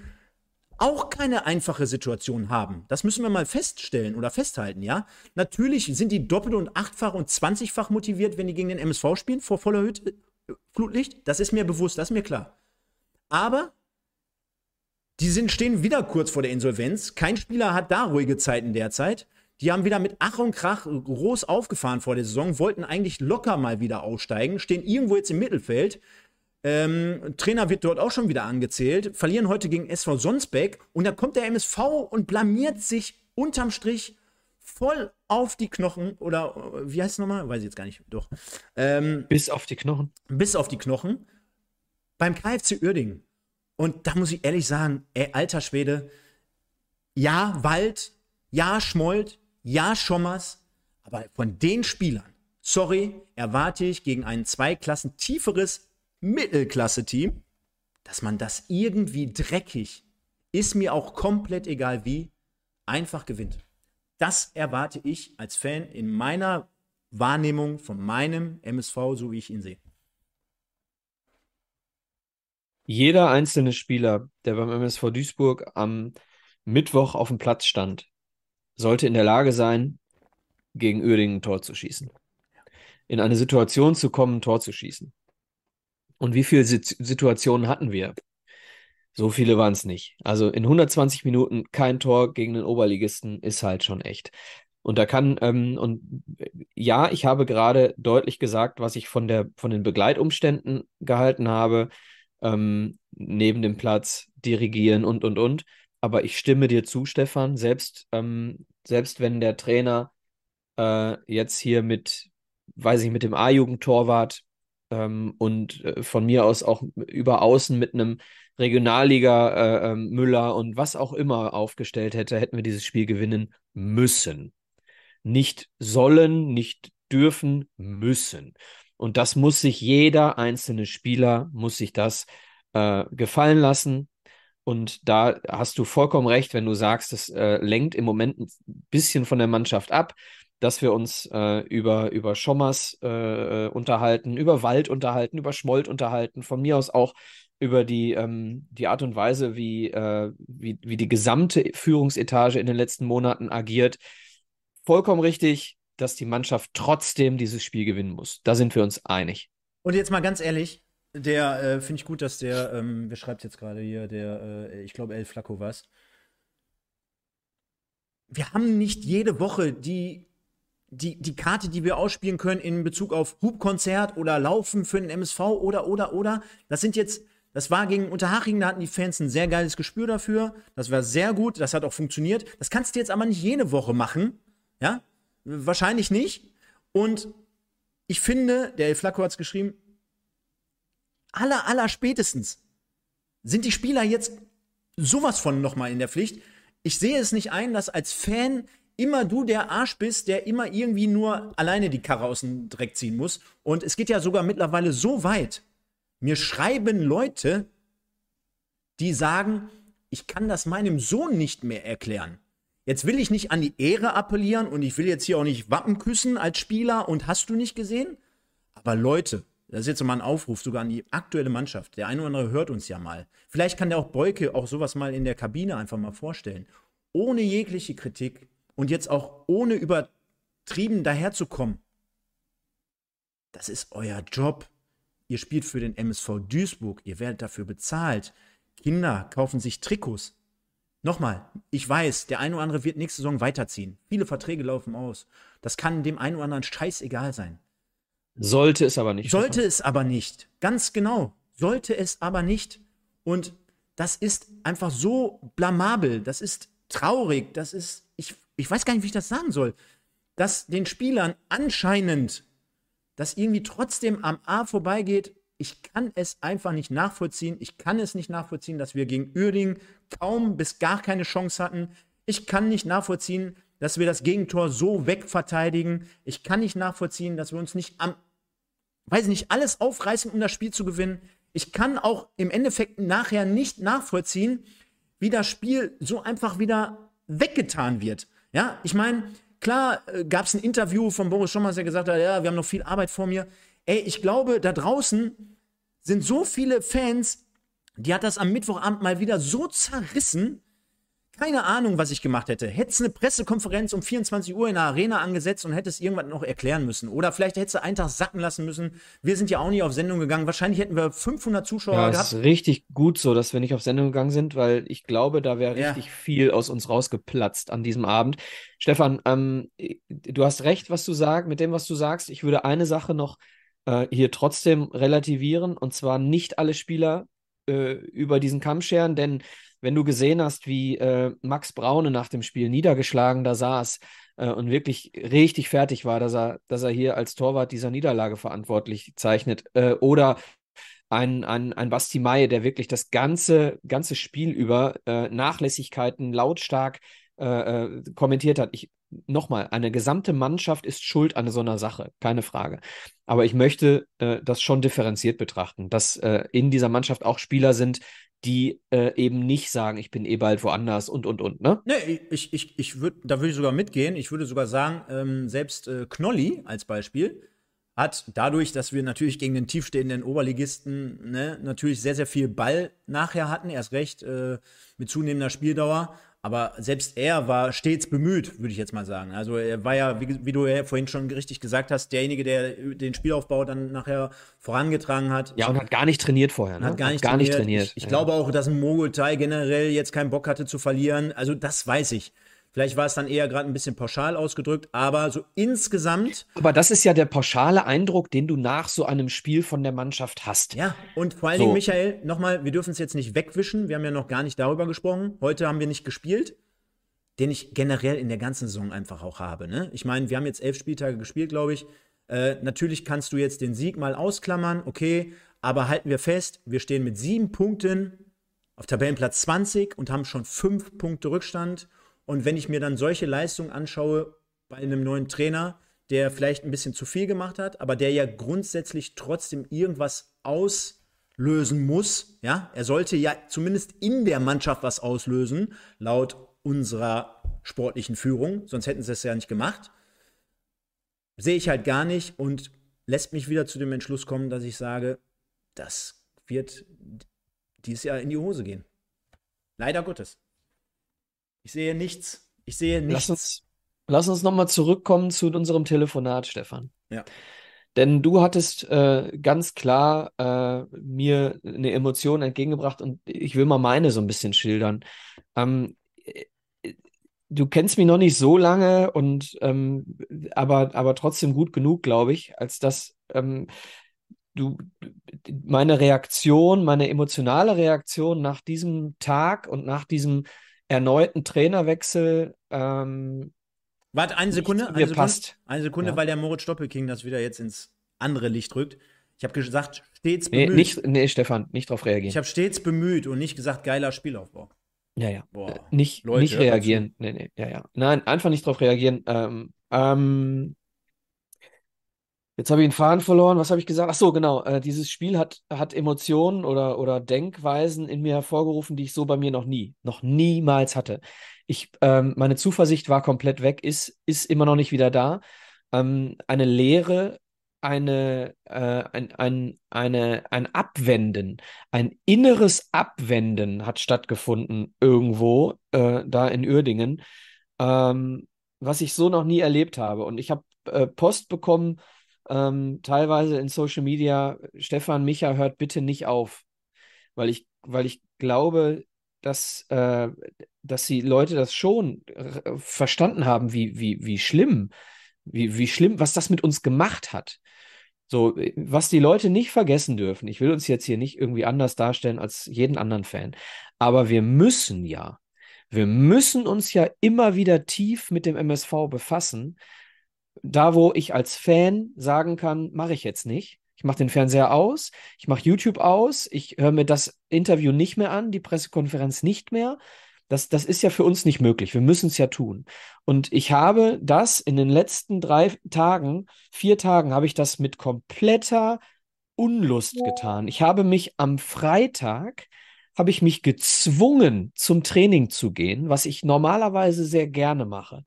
auch keine einfache Situation haben. Das müssen wir mal feststellen oder festhalten, ja? Natürlich sind die doppelt und achtfach und zwanzigfach motiviert, wenn die gegen den MSV spielen, vor voller Hütte, Flutlicht. Das ist mir bewusst, das ist mir klar. Aber die sind, stehen wieder kurz vor der Insolvenz. Kein Spieler hat da ruhige Zeiten derzeit. Die haben wieder mit Ach und Krach groß aufgefahren vor der Saison, wollten eigentlich locker mal wieder aussteigen, stehen irgendwo jetzt im Mittelfeld. Ähm, Trainer wird dort auch schon wieder angezählt, verlieren heute gegen SV Sonsbeck und dann kommt der MSV und blamiert sich unterm Strich voll auf die Knochen oder äh, wie heißt es nochmal? Weiß ich jetzt gar nicht. Doch. Ähm, Bis auf die Knochen. bis auf die Knochen beim KfC Uerdingen. Und da muss ich ehrlich sagen, ey, alter Schwede, ja, Wald, ja, Schmold, ja, Schommers, aber von den Spielern, sorry, erwarte ich gegen ein zwei Klassen tieferes Mittelklasse-Team, dass man das irgendwie dreckig, ist mir auch komplett egal wie, einfach gewinnt. Das erwarte ich als Fan in meiner Wahrnehmung von meinem MSV, so wie ich ihn sehe. Jeder einzelne Spieler, der beim MSV Duisburg am Mittwoch auf dem Platz stand, sollte in der Lage sein, gegen Uerdingen ein Tor zu schießen. In eine Situation zu kommen, ein Tor zu schießen. Und wie viele Sit Situationen hatten wir? So viele waren es nicht. Also in 120 Minuten kein Tor gegen den Oberligisten ist halt schon echt. Und da kann, ähm, und ja, ich habe gerade deutlich gesagt, was ich von der, von den Begleitumständen gehalten habe, ähm, neben dem Platz, dirigieren und, und, und. Aber ich stimme dir zu, Stefan, selbst, ähm, selbst wenn der Trainer äh, jetzt hier mit, weiß ich, mit dem A-Jugendtorwart ähm, und äh, von mir aus auch über außen mit einem Regionalliga äh, ähm, Müller und was auch immer aufgestellt hätte, hätten wir dieses Spiel gewinnen müssen. Nicht sollen, nicht dürfen, müssen. Und das muss sich jeder einzelne Spieler, muss sich das äh, gefallen lassen. Und da hast du vollkommen recht, wenn du sagst, das äh, lenkt im Moment ein bisschen von der Mannschaft ab, dass wir uns äh, über, über Schommers äh, unterhalten, über Wald unterhalten, über Schmold unterhalten, von mir aus auch über die, ähm, die Art und Weise, wie, äh, wie, wie die gesamte Führungsetage in den letzten Monaten agiert. Vollkommen richtig, dass die Mannschaft trotzdem dieses Spiel gewinnen muss. Da sind wir uns einig. Und jetzt mal ganz ehrlich, der äh, finde ich gut, dass der, ähm, wer schreibt jetzt gerade hier, der, äh, ich glaube, El Flacco was. Wir haben nicht jede Woche die, die, die Karte, die wir ausspielen können in Bezug auf Hubkonzert oder Laufen für den MSV oder, oder, oder. Das sind jetzt, das war gegen Unterhaching, da hatten die Fans ein sehr geiles Gespür dafür. Das war sehr gut, das hat auch funktioniert. Das kannst du jetzt aber nicht jede Woche machen. Ja? Wahrscheinlich nicht. Und ich finde, der Flacco hat es geschrieben, aller, aller spätestens sind die Spieler jetzt sowas von nochmal in der Pflicht. Ich sehe es nicht ein, dass als Fan immer du der Arsch bist, der immer irgendwie nur alleine die Karre aus dem Dreck ziehen muss. Und es geht ja sogar mittlerweile so weit. Mir schreiben Leute, die sagen, ich kann das meinem Sohn nicht mehr erklären. Jetzt will ich nicht an die Ehre appellieren und ich will jetzt hier auch nicht Wappen küssen als Spieler und hast du nicht gesehen? Aber Leute, das ist jetzt mal ein Aufruf sogar an die aktuelle Mannschaft. Der eine oder andere hört uns ja mal. Vielleicht kann der auch Beuke auch sowas mal in der Kabine einfach mal vorstellen. Ohne jegliche Kritik und jetzt auch ohne übertrieben daherzukommen. Das ist euer Job. Ihr spielt für den MSV Duisburg. Ihr werdet dafür bezahlt. Kinder kaufen sich Trikots. Nochmal, ich weiß, der eine oder andere wird nächste Saison weiterziehen. Viele Verträge laufen aus. Das kann dem einen oder anderen scheißegal sein. Sollte es aber nicht. Sollte es aber nicht. Ganz genau. Sollte es aber nicht. Und das ist einfach so blamabel. Das ist traurig. Das ist, ich, ich weiß gar nicht, wie ich das sagen soll. Dass den Spielern anscheinend das irgendwie trotzdem am A vorbeigeht. Ich kann es einfach nicht nachvollziehen. Ich kann es nicht nachvollziehen, dass wir gegen Uerdingen kaum bis gar keine Chance hatten. Ich kann nicht nachvollziehen, dass wir das Gegentor so wegverteidigen. Ich kann nicht nachvollziehen, dass wir uns nicht am, weiß nicht, alles aufreißen, um das Spiel zu gewinnen. Ich kann auch im Endeffekt nachher nicht nachvollziehen, wie das Spiel so einfach wieder weggetan wird. Ja, ich meine, klar äh, gab es ein Interview von Boris Schommers, der gesagt hat, ja, wir haben noch viel Arbeit vor mir. Ey, ich glaube, da draußen sind so viele Fans, die hat das am Mittwochabend mal wieder so zerrissen, keine Ahnung, was ich gemacht hätte. Hättest eine Pressekonferenz um 24 Uhr in der Arena angesetzt und hättest irgendwas noch erklären müssen. Oder vielleicht hättest du einen Tag sacken lassen müssen. Wir sind ja auch nicht auf Sendung gegangen. Wahrscheinlich hätten wir 500 Zuschauer ja, gehabt. Es ist richtig gut so, dass wir nicht auf Sendung gegangen sind, weil ich glaube, da wäre Ja. richtig viel aus uns rausgeplatzt an diesem Abend. Stefan, ähm, du hast recht, was du sagst, mit dem, was du sagst. Ich würde eine Sache noch äh, hier trotzdem relativieren, und zwar nicht alle Spieler äh, über diesen Kamm scheren, denn wenn du gesehen hast, wie äh, Max Braune nach dem Spiel niedergeschlagen da saß äh, und wirklich richtig fertig war, dass er, dass er hier als Torwart dieser Niederlage verantwortlich zeichnet, äh, oder ein, ein, ein Basti Mai, der wirklich das ganze, ganze Spiel über Nachlässigkeiten lautstark kommentiert hat. Ich, nochmal, eine gesamte Mannschaft ist schuld an so einer Sache, keine Frage. Aber ich möchte äh, das schon differenziert betrachten, dass äh, in dieser Mannschaft auch Spieler sind, die äh, eben nicht sagen, ich bin eh bald woanders und, und, und, ne? Nee, ich, ich, ich würde, da würde ich sogar mitgehen. Ich würde sogar sagen, ähm, selbst äh, Knolli als Beispiel hat dadurch, dass wir natürlich gegen den tiefstehenden Oberligisten ne, natürlich sehr, sehr viel Ball nachher hatten, erst recht äh, mit zunehmender Spieldauer. Aber selbst er war stets bemüht, würde ich jetzt mal sagen. Also er war ja, wie, wie du ja vorhin schon richtig gesagt hast, derjenige, der den Spielaufbau dann nachher vorangetragen hat. Ja, und hat gar nicht trainiert vorher, ne? Hat gar nicht gar trainiert. nicht trainiert. Ich, ich ja. glaube auch, dass ein Mogultai generell jetzt keinen Bock hatte zu verlieren. Also das weiß ich. Vielleicht war es dann eher gerade ein bisschen pauschal ausgedrückt, aber so insgesamt, Aber das ist ja der pauschale Eindruck, den du nach so einem Spiel von der Mannschaft hast. ja. Und vor allen So. Dingen, Michael, nochmal, wir dürfen es jetzt nicht wegwischen. Wir haben ja noch gar nicht darüber gesprochen. Heute haben wir nicht gespielt, den ich generell in der ganzen Saison einfach auch habe. Ne? Ich meine, wir haben jetzt elf Spieltage gespielt, glaube ich. Äh, natürlich kannst du jetzt den Sieg mal ausklammern, okay, aber halten wir fest, wir stehen mit sieben Punkten auf Tabellenplatz 20 und haben schon fünf Punkte Rückstand. Und wenn ich mir dann solche Leistungen anschaue bei einem neuen Trainer, der vielleicht ein bisschen zu viel gemacht hat, aber der ja grundsätzlich trotzdem irgendwas auslösen muss, ja, er sollte ja zumindest in der Mannschaft was auslösen, laut unserer sportlichen Führung, sonst hätten sie es ja nicht gemacht. Sehe ich halt gar nicht und lässt mich wieder zu dem Entschluss kommen, dass ich sage, das wird dieses Jahr in die Hose gehen. Leider Gottes. Ich sehe nichts. Ich sehe nichts. Lass uns, lass uns nochmal zurückkommen zu unserem Telefonat, Stefan. Ja. Denn du hattest äh, ganz klar äh, mir eine Emotion entgegengebracht und ich will mal meine so ein bisschen schildern. Ähm, du kennst mich noch nicht so lange und ähm, aber, aber trotzdem gut genug, glaube ich, als dass ähm, du meine Reaktion, meine emotionale Reaktion nach diesem Tag und nach diesem erneuten Trainerwechsel ähm, Warte, eine Sekunde. Eine Sekunde, passt. Eine Sekunde, ja. weil der Moritz Doppelking das wieder jetzt ins andere Licht rückt. Ich habe gesagt, stets bemüht. Nee, nicht, nee, Stefan, nicht drauf reagieren. Ich habe stets bemüht und nicht gesagt, geiler Spielaufbau. Ja, ja. Boah, nicht, Leute, nicht reagieren. Nee, nee, ja, ja. Nein, einfach nicht drauf reagieren. Ähm, ähm, Jetzt habe ich den Faden verloren. Was habe ich gesagt? Ach so, genau. Äh, dieses Spiel hat, hat Emotionen oder, oder Denkweisen in mir hervorgerufen, die ich so bei mir noch nie, noch niemals hatte. Ich, ähm, meine Zuversicht war komplett weg, ist, ist immer noch nicht wieder da. Ähm, eine Leere, eine, äh, ein, ein, eine, ein Abwenden, ein inneres Abwenden hat stattgefunden irgendwo äh, da in Uerdingen, ähm, was ich so noch nie erlebt habe. Und ich habe äh, Post bekommen ähm, teilweise in Social Media, Stefan Micha hört bitte nicht auf, weil ich, weil ich glaube, dass, äh, dass die Leute das schon äh, verstanden haben, wie, wie, wie schlimm, wie, wie schlimm, was das mit uns gemacht hat. So, was die Leute nicht vergessen dürfen, ich will uns jetzt hier nicht irgendwie anders darstellen als jeden anderen Fan, aber wir müssen ja, wir müssen uns ja immer wieder tief mit dem MSV befassen, da, wo ich als Fan sagen kann, mache ich jetzt nicht. Ich mache den Fernseher aus, ich mache YouTube aus, ich höre mir das Interview nicht mehr an, die Pressekonferenz nicht mehr. Das, das ist ja für uns nicht möglich. Wir müssen es ja tun. Und ich habe das in den letzten drei Tagen, vier Tagen, habe ich das mit kompletter Unlust getan. Ich habe mich am Freitag, habe ich mich gezwungen, zum Training zu gehen, was ich normalerweise sehr gerne mache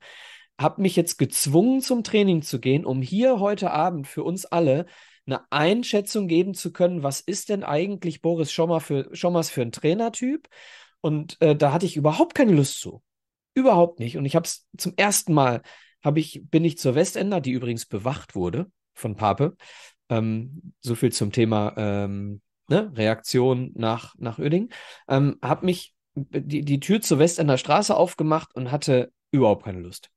habe mich jetzt gezwungen, zum Training zu gehen, um hier heute Abend für uns alle eine Einschätzung geben zu können, was ist denn eigentlich Boris Schommer für, Schommers für ein Trainertyp? Und äh, da hatte ich überhaupt keine Lust zu. Überhaupt nicht. Und ich habe es zum ersten Mal, ich, bin ich zur Westender, die übrigens bewacht wurde von Pape. Ähm, so viel zum Thema ähm, ne, Reaktion nach, nach Oeding. Ähm, habe mich die, die Tür zur Westender Straße aufgemacht und hatte überhaupt keine Lust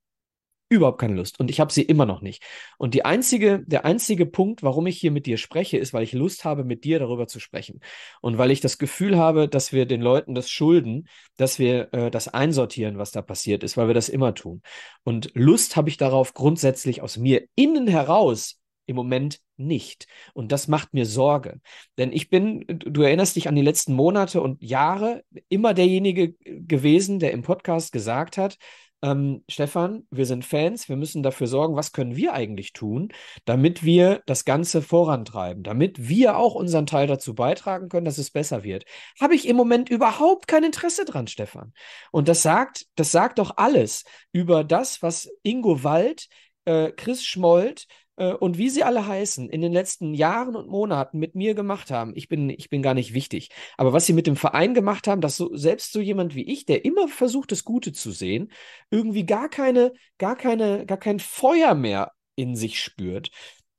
überhaupt keine Lust und ich habe sie immer noch nicht. Und die einzige, der einzige Punkt, warum ich hier mit dir spreche, ist, weil ich Lust habe, mit dir darüber zu sprechen und weil ich das Gefühl habe, dass wir den Leuten das schulden, dass wir äh, das einsortieren, was da passiert ist, weil wir das immer tun. Und Lust habe ich darauf grundsätzlich aus mir innen heraus im Moment nicht. Und das macht mir Sorge. Denn ich bin, du erinnerst dich an die letzten Monate und Jahre, immer derjenige gewesen, der im Podcast gesagt hat, ähm, Stefan, wir sind Fans, wir müssen dafür sorgen, was können wir eigentlich tun, damit wir das Ganze vorantreiben, damit wir auch unseren Teil dazu beitragen können, dass es besser wird. Habe ich im Moment überhaupt kein Interesse dran, Stefan. Und das sagt, das sagt doch alles über das, was Ingo Wald, äh, Chris Schmold, äh, und wie sie alle heißen, in den letzten Jahren und Monaten mit mir gemacht haben, ich bin, ich bin gar nicht wichtig. Aber was sie mit dem Verein gemacht haben, dass so, selbst so jemand wie ich, der immer versucht, das Gute zu sehen, irgendwie gar keine, gar keine, gar kein Feuer mehr in sich spürt.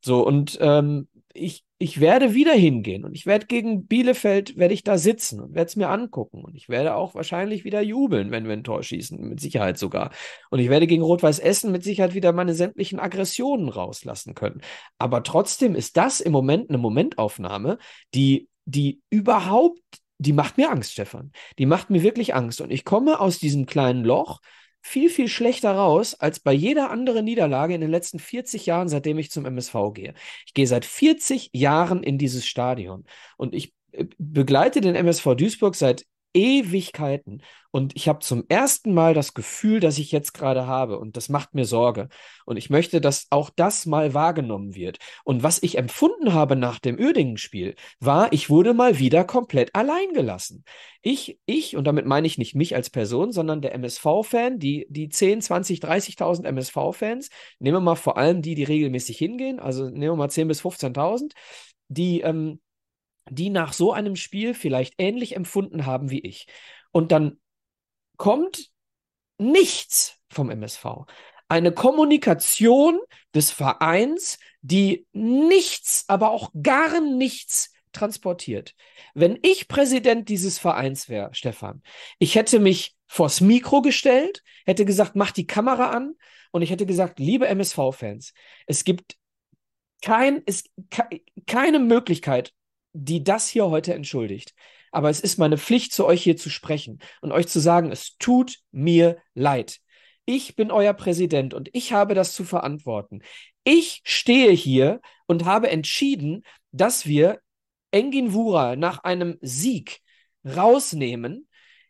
So, und ähm, ich, ich werde wieder hingehen und ich werde gegen Bielefeld, werde ich da sitzen und werde es mir angucken und ich werde auch wahrscheinlich wieder jubeln, wenn wir ein Tor schießen, mit Sicherheit sogar. Und ich werde gegen Rot-Weiß Essen mit Sicherheit wieder meine sämtlichen Aggressionen rauslassen können. Aber trotzdem ist das im Moment eine Momentaufnahme, die, die überhaupt, die macht mir Angst, Stefan. Die macht mir wirklich Angst. Und ich komme aus diesem kleinen Loch, viel, viel schlechter raus als bei jeder anderen Niederlage in den letzten 40 Jahren, seitdem ich zum MSV gehe. Ich gehe seit 40 Jahren in dieses Stadion und ich äh, begleite den MSV Duisburg seit Ewigkeiten. Und ich habe zum ersten Mal das Gefühl, das ich jetzt gerade habe. Und das macht mir Sorge. Und ich möchte, dass auch das mal wahrgenommen wird. Und was ich empfunden habe nach dem Uerdingen-Spiel, war, ich wurde mal wieder komplett allein gelassen. Ich, ich, und damit meine ich nicht mich als Person, sondern der MSV-Fan, die, die 10, 20, 30.000 MSV-Fans, nehmen wir mal vor allem die, die regelmäßig hingehen, also nehmen wir mal 10 bis 15.000, die, ähm, die nach so einem Spiel vielleicht ähnlich empfunden haben wie ich. Und dann kommt nichts vom MSV. Eine Kommunikation des Vereins, die nichts, aber auch gar nichts transportiert. Wenn ich Präsident dieses Vereins wäre, Stefan, ich hätte mich vors Mikro gestellt, hätte gesagt, mach die Kamera an und ich hätte gesagt, liebe MSV-Fans, es gibt kein, es, keine Möglichkeit, die das hier heute entschuldigt. Aber es ist meine Pflicht, zu euch hier zu sprechen und euch zu sagen, es tut mir leid. Ich bin euer Präsident und ich habe das zu verantworten. Ich stehe hier und habe entschieden, dass wir Engin Wura nach einem Sieg rausnehmen.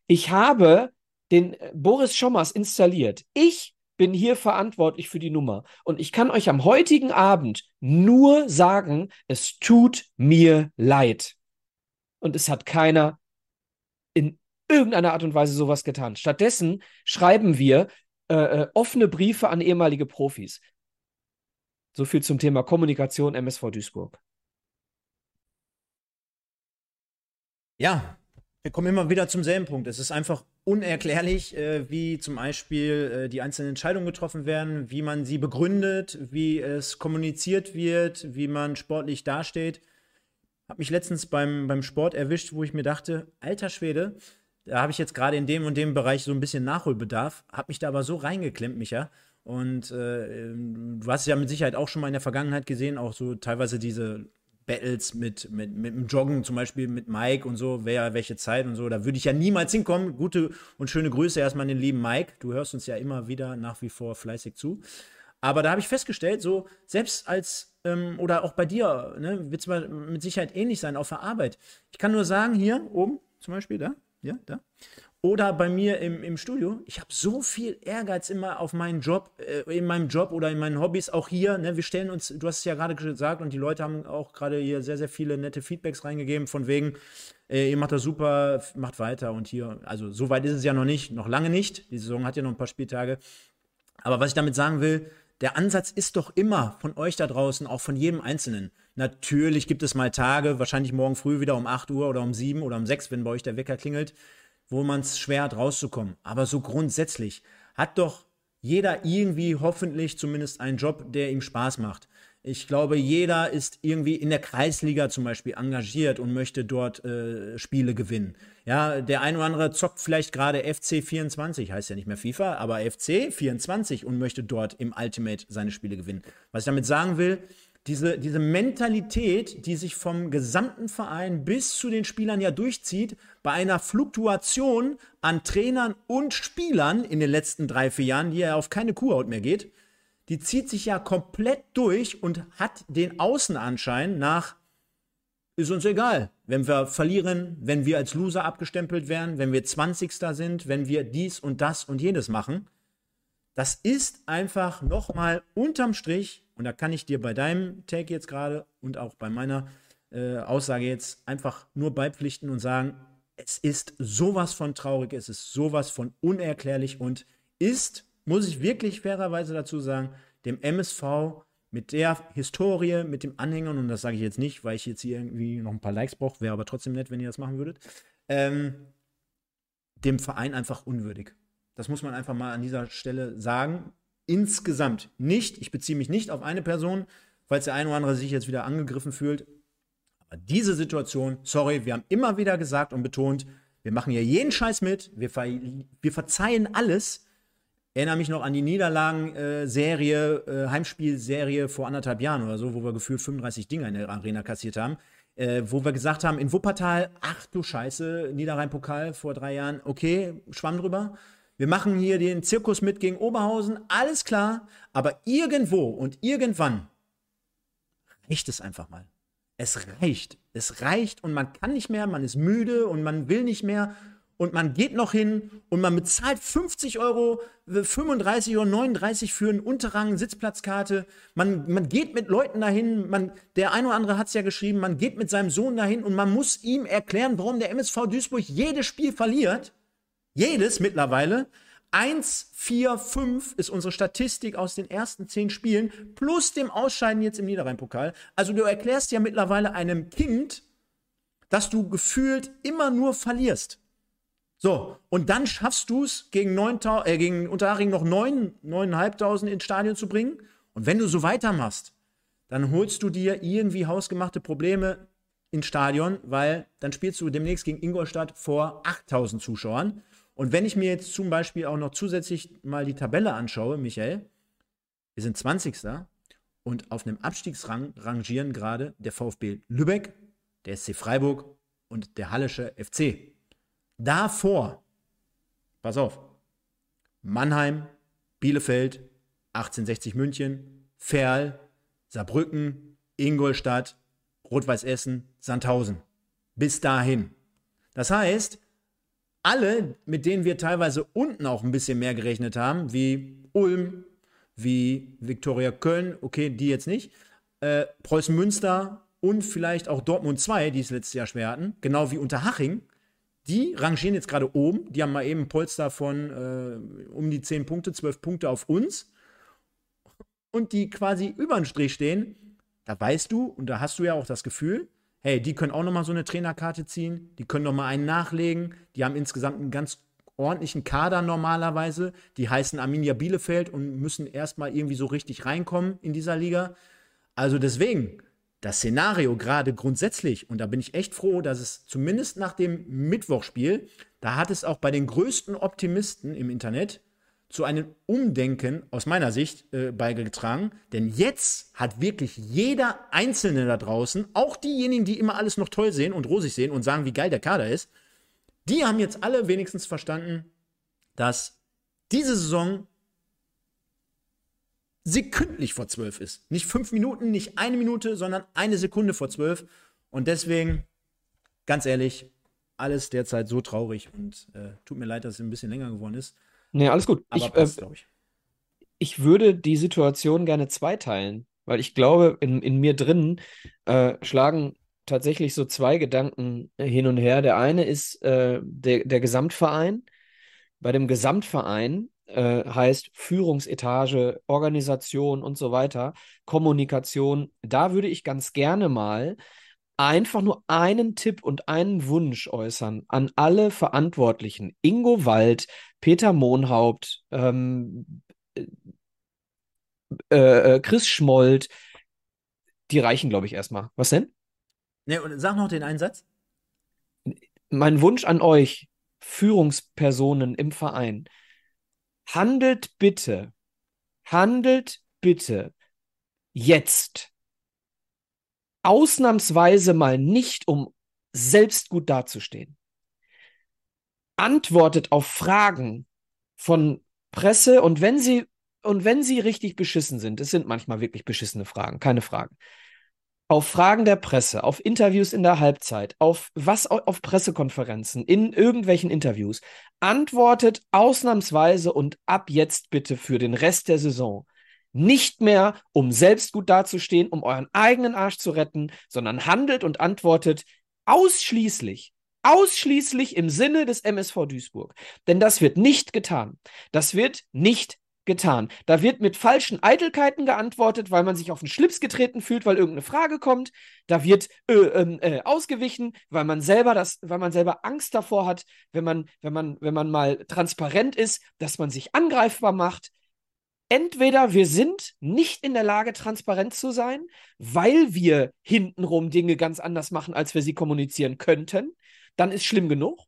Ich habe den Boris Schommers installiert. Ich bin hier verantwortlich für die Nummer. Und ich kann euch am heutigen Abend nur sagen, es tut mir leid. Und es hat keiner in irgendeiner Art und Weise sowas getan. Stattdessen schreiben wir äh, äh offene Briefe an ehemalige Profis. So viel zum Thema Kommunikation MSV Duisburg. Ja, wir kommen immer wieder zum selben Punkt. Es ist einfach unerklärlich, äh, wie zum Beispiel äh, die einzelnen Entscheidungen getroffen werden, wie man sie begründet, wie es kommuniziert wird, wie man sportlich dasteht. Hab mich letztens beim, beim Sport erwischt, wo ich mir dachte, alter Schwede, da habe ich jetzt gerade in dem und dem Bereich so ein bisschen Nachholbedarf, hab mich da aber so reingeklemmt, Micha. Und äh, du hast ja mit Sicherheit auch schon mal in der Vergangenheit gesehen, auch so teilweise diese Battles mit, mit, mit dem Joggen, zum Beispiel mit Mike und so, wer welche Zeit und so. Da würde ich ja niemals hinkommen. Gute und schöne Grüße erstmal an den lieben Mike. Du hörst uns ja immer wieder nach wie vor fleißig zu. Aber da habe ich festgestellt, so selbst als, ähm, oder auch bei dir, ne, wird es mit Sicherheit ähnlich sein auf der Arbeit. Ich kann nur sagen, hier oben zum Beispiel, da, ja, da. Oder bei mir im, im Studio, ich habe so viel Ehrgeiz immer auf meinen Job, äh, in meinem Job oder in meinen Hobbys, auch hier. Ne, wir stellen uns, du hast es ja gerade gesagt und die Leute haben auch gerade hier sehr, sehr viele nette Feedbacks reingegeben, von wegen, äh, ihr macht das super, macht weiter und hier, also so weit ist es ja noch nicht, noch lange nicht. Die Saison hat ja noch ein paar Spieltage. Aber was ich damit sagen will, der Ansatz ist doch immer von euch da draußen, auch von jedem Einzelnen. Natürlich gibt es mal Tage, wahrscheinlich morgen früh wieder um 8 Uhr oder um 7 oder um 6, wenn bei euch der Wecker klingelt, wo man es schwer hat rauszukommen. Aber so grundsätzlich hat doch jeder irgendwie hoffentlich zumindest einen Job, der ihm Spaß macht. Ich glaube, jeder ist irgendwie in der Kreisliga zum Beispiel engagiert und möchte dort äh, Spiele gewinnen. Ja, der ein oder andere zockt vielleicht gerade FC 24, heißt ja nicht mehr FIFA, aber FC 24 und möchte dort im Ultimate seine Spiele gewinnen. Was ich damit sagen will, diese, diese Mentalität, die sich vom gesamten Verein bis zu den Spielern ja durchzieht, bei einer Fluktuation an Trainern und Spielern in den letzten drei, vier Jahren, die ja auf keine Kuhhaut mehr geht, die zieht sich ja komplett durch und hat den Außenanschein nach, ist uns egal, wenn wir verlieren, wenn wir als Loser abgestempelt werden, wenn wir 20. sind, wenn wir dies und das und jenes machen. Das ist einfach nochmal unterm Strich und da kann ich dir bei deinem Take jetzt gerade und auch bei meiner äh, Aussage jetzt einfach nur beipflichten und sagen, es ist sowas von traurig, es ist sowas von unerklärlich und ist, muss ich wirklich fairerweise dazu sagen, dem MSV mit der Historie, mit dem Anhängern, und das sage ich jetzt nicht, weil ich jetzt hier irgendwie noch ein paar Likes brauche, wäre aber trotzdem nett, wenn ihr das machen würdet, ähm, dem Verein einfach unwürdig. Das muss man einfach mal an dieser Stelle sagen insgesamt nicht, ich beziehe mich nicht auf eine Person, falls der eine oder andere sich jetzt wieder angegriffen fühlt. Aber diese Situation, sorry, wir haben immer wieder gesagt und betont, wir machen hier jeden Scheiß mit, wir, ver wir verzeihen alles. Erinnere mich noch an die Niederlagen-Serie, äh, Heimspielserie vor anderthalb Jahren oder so, wo wir gefühlt 35 Dinger in der Arena kassiert haben. Äh, wo wir gesagt haben, in Wuppertal, ach du Scheiße, Niederrhein-Pokal vor drei Jahren, okay, schwamm drüber. wir machen hier den Zirkus mit gegen Oberhausen, alles klar, aber irgendwo und irgendwann reicht es einfach mal. Es reicht. Es reicht und man kann nicht mehr, man ist müde und man will nicht mehr und man geht noch hin und man bezahlt 50 Euro, 35 oder 39 für einen Unterrang, Sitzplatzkarte. Man, man geht mit Leuten dahin, man, der ein oder andere hat es ja geschrieben, man geht mit seinem Sohn dahin und man muss ihm erklären, warum der MSV Duisburg jedes Spiel verliert. Jedes mittlerweile. 1, 4, 5 ist unsere Statistik aus den ersten 10 Spielen, plus dem Ausscheiden jetzt im Niederrhein-Pokal. Also du erklärst ja mittlerweile einem Kind, dass du gefühlt immer nur verlierst. So, und dann schaffst du es, gegen, äh, gegen Unterhaching noch 9, 9.500 ins Stadion zu bringen. Und wenn du so weitermachst, dann holst du dir irgendwie hausgemachte Probleme ins Stadion, weil dann spielst du demnächst gegen Ingolstadt vor 8000 Zuschauern. Und wenn ich mir jetzt zum Beispiel auch noch zusätzlich mal die Tabelle anschaue, Michael, wir sind 20. Und auf einem Abstiegsrang rangieren gerade der VfB Lübeck, der SC Freiburg und der Hallische FC. Davor, pass auf, Mannheim, Bielefeld, 1860 München, Ferl, Saarbrücken, Ingolstadt, Rot-Weiß Essen, Sandhausen. Bis dahin. Das heißt, alle, mit denen wir teilweise unten auch ein bisschen mehr gerechnet haben, wie Ulm, wie Viktoria Köln, okay, die jetzt nicht, äh, Preußen Münster und vielleicht auch Dortmund 2, die es letztes Jahr schwer hatten, genau wie Unterhaching, die rangieren jetzt gerade oben. Die haben mal eben ein Polster von äh, um die 10 Punkte, 12 Punkte auf uns. Und die quasi über den Strich stehen, da weißt du und da hast du ja auch das Gefühl, hey, die können auch nochmal so eine Trainerkarte ziehen, die können nochmal einen nachlegen, die haben insgesamt einen ganz ordentlichen Kader normalerweise, die heißen Arminia Bielefeld und müssen erstmal irgendwie so richtig reinkommen in dieser Liga. Also deswegen, das Szenario gerade grundsätzlich, und da bin ich echt froh, dass es zumindest nach dem Mittwochspiel, da hat es auch bei den größten Optimisten im Internet zu einem Umdenken aus meiner Sicht äh, beigetragen. Denn jetzt hat wirklich jeder Einzelne da draußen, auch diejenigen, die immer alles noch toll sehen und rosig sehen und sagen, wie geil der Kader ist, die haben jetzt alle wenigstens verstanden, dass diese Saison sekündlich vor zwölf ist. Nicht fünf Minuten, nicht eine Minute, sondern eine Sekunde vor zwölf. Und deswegen, ganz ehrlich, alles derzeit so traurig und äh, tut mir leid, dass es ein bisschen länger geworden ist. Nee, alles gut. Aber ich, passt, äh, ich. ich würde die Situation gerne zweiteilen, weil ich glaube, in, in mir drin äh, schlagen tatsächlich so zwei Gedanken hin und her. Der eine ist äh, der, der Gesamtverein. Bei dem Gesamtverein äh, heißt Führungsetage, Organisation und so weiter, Kommunikation. Da würde ich ganz gerne mal einfach nur einen Tipp und einen Wunsch äußern an alle Verantwortlichen. Ingo Wald, Peter Mohnhaupt, ähm, äh, äh, Chris Schmold, die reichen, glaube ich, erstmal. Was denn? Ne, und sag noch den Einsatz. Mein Wunsch an euch, Führungspersonen im Verein, handelt bitte, handelt bitte jetzt ausnahmsweise mal nicht, um selbst gut dazustehen. Antwortet auf Fragen von Presse und wenn sie und wenn sie richtig beschissen sind, es sind manchmal wirklich beschissene Fragen, keine Fragen. Auf Fragen der Presse, auf Interviews in der Halbzeit, auf was auf Pressekonferenzen, in irgendwelchen Interviews, antwortet ausnahmsweise und ab jetzt bitte für den Rest der Saison nicht mehr, um selbst gut dazustehen, um euren eigenen Arsch zu retten, sondern handelt und antwortet ausschließlich, ausschließlich im Sinne des MSV Duisburg. Denn das wird nicht getan. Das wird nicht getan. Da wird mit falschen Eitelkeiten geantwortet, weil man sich auf den Schlips getreten fühlt, weil irgendeine Frage kommt. Da wird äh, ähm, äh, ausgewichen, weil man selber das, weil man selber Angst davor hat, wenn man, wenn man, wenn man mal transparent ist, dass man sich angreifbar macht entweder wir sind nicht in der Lage, transparent zu sein, weil wir hintenrum Dinge ganz anders machen, als wir sie kommunizieren könnten, dann ist schlimm genug.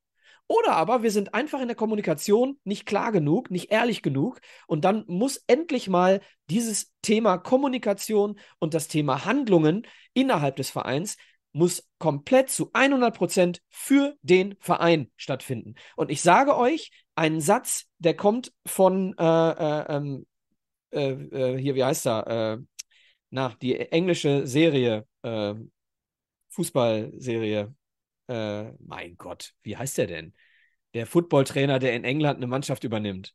Oder aber wir sind einfach in der Kommunikation nicht klar genug, nicht ehrlich genug. Und dann muss endlich mal dieses Thema Kommunikation und das Thema Handlungen innerhalb des Vereins muss komplett zu 100 Prozent für den Verein stattfinden. Und ich sage euch einen Satz, der kommt von, äh, äh, ähm, äh, äh hier, wie heißt er? Äh, na, die englische Serie, äh, mein Gott, wie heißt der denn? Der Footballtrainer, der in England eine Mannschaft übernimmt.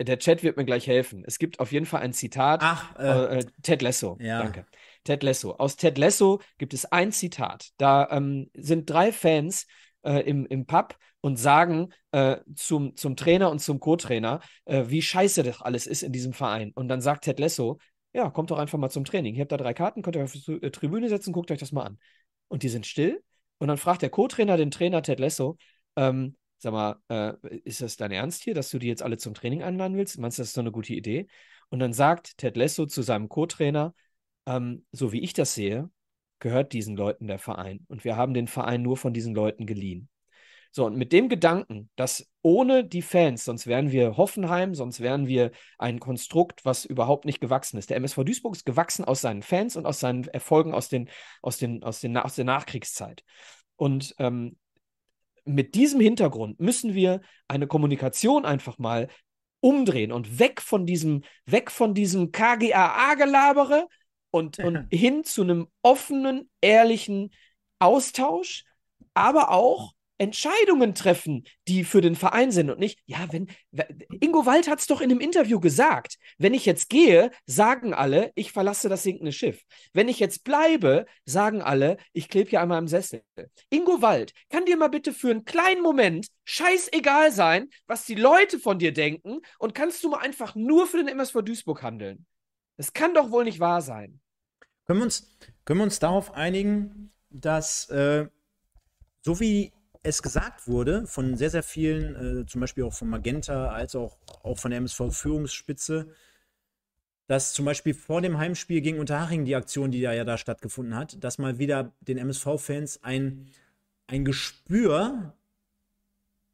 Der Chat wird mir gleich helfen. Es gibt auf jeden Fall ein Zitat. Ach, äh, Ted Lasso. Ja. Danke. Ted Lasso. Aus Ted Lasso gibt es ein Zitat. Da ähm, sind drei Fans äh, im, im Pub und sagen äh, zum, zum Trainer und zum Co-Trainer, äh, wie scheiße das alles ist in diesem Verein. Und dann sagt Ted Lasso, ja, kommt doch einfach mal zum Training. Ihr habt da drei Karten, könnt ihr auf die äh, Tribüne setzen, guckt euch das mal an. Und die sind still. Und dann fragt der Co-Trainer den Trainer Ted Lasso, ähm, sag mal, äh, ist das dein Ernst hier, dass du die jetzt alle zum Training einladen willst? Meinst du, das ist so eine gute Idee? Und dann sagt Ted Lasso zu seinem Co-Trainer, ähm, so wie ich das sehe, gehört diesen Leuten der Verein. Und wir haben den Verein nur von diesen Leuten geliehen. So, und mit dem Gedanken, dass ohne die Fans, sonst wären wir Hoffenheim, sonst wären wir ein Konstrukt, was überhaupt nicht gewachsen ist. Der MSV Duisburg ist gewachsen aus seinen Fans und aus seinen Erfolgen aus, den, aus, den, aus, den, aus der Nachkriegszeit. Und ähm, mit diesem Hintergrund müssen wir eine Kommunikation einfach mal umdrehen und weg von diesem, weg von diesem KGAA-Gelabere und, und hin zu einem offenen, ehrlichen Austausch, aber auch Entscheidungen treffen, die für den Verein sind und nicht, ja, wenn, Ingo Wald hat es doch in einem Interview gesagt, wenn ich jetzt gehe, sagen alle, ich verlasse das sinkende Schiff. Wenn ich jetzt bleibe, sagen alle, ich klebe hier einmal im Sessel. Ingo Wald, kann dir mal bitte für einen kleinen Moment scheißegal sein, was die Leute von dir denken und kannst du mal einfach nur für den MSV Duisburg handeln? Das kann doch wohl nicht wahr sein. Können wir uns, können wir uns darauf einigen, dass äh, so wie es gesagt wurde von sehr, sehr vielen, äh, zum Beispiel auch von Magenta, als auch, auch von der MSV-Führungsspitze, dass zum Beispiel vor dem Heimspiel gegen Unterhaching die Aktion, die da ja da stattgefunden hat, dass mal wieder den MSV-Fans ein, ein Gespür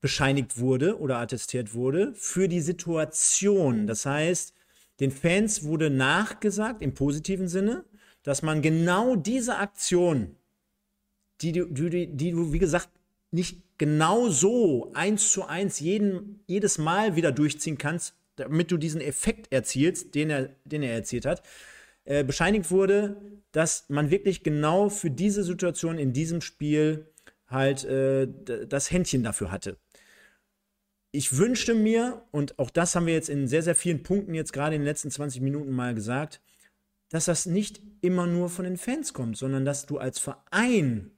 bescheinigt wurde oder attestiert wurde für die Situation. Das heißt, den Fans wurde nachgesagt, im positiven Sinne, dass man genau diese Aktion, die, die, die du, wie gesagt, nicht genau so eins zu eins jeden, jedes Mal wieder durchziehen kannst, damit du diesen Effekt erzielst, den er, den er erzielt hat, äh, bescheinigt wurde, dass man wirklich genau für diese Situation in diesem Spiel halt äh, das Händchen dafür hatte. Ich wünschte mir, und auch das haben wir jetzt in sehr, sehr vielen Punkten jetzt gerade in den letzten 20 Minuten mal gesagt, dass das nicht immer nur von den Fans kommt, sondern dass du als Verein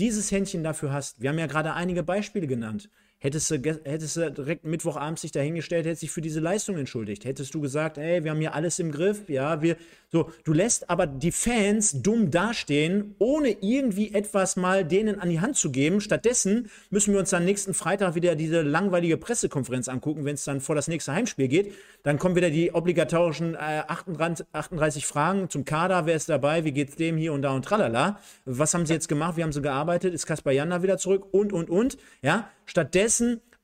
dieses Händchen dafür hast. Wir haben ja gerade einige Beispiele genannt. Hättest du, hättest du direkt Mittwochabend sich dahingestellt, hättest dich für diese Leistung entschuldigt. Hättest du gesagt, ey, wir haben hier alles im Griff, ja, wir, so, du lässt aber die Fans dumm dastehen, ohne irgendwie etwas mal denen an die Hand zu geben. Stattdessen müssen wir uns dann nächsten Freitag wieder diese langweilige Pressekonferenz angucken, wenn es dann vor das nächste Heimspiel geht. Dann kommen wieder die obligatorischen äh, 38, 38 Fragen zum Kader, wer ist dabei, wie geht's dem hier und da und tralala. Was haben sie jetzt gemacht, wie haben sie gearbeitet, ist Kaspar Janda wieder zurück und, und, und, ja. Stattdessen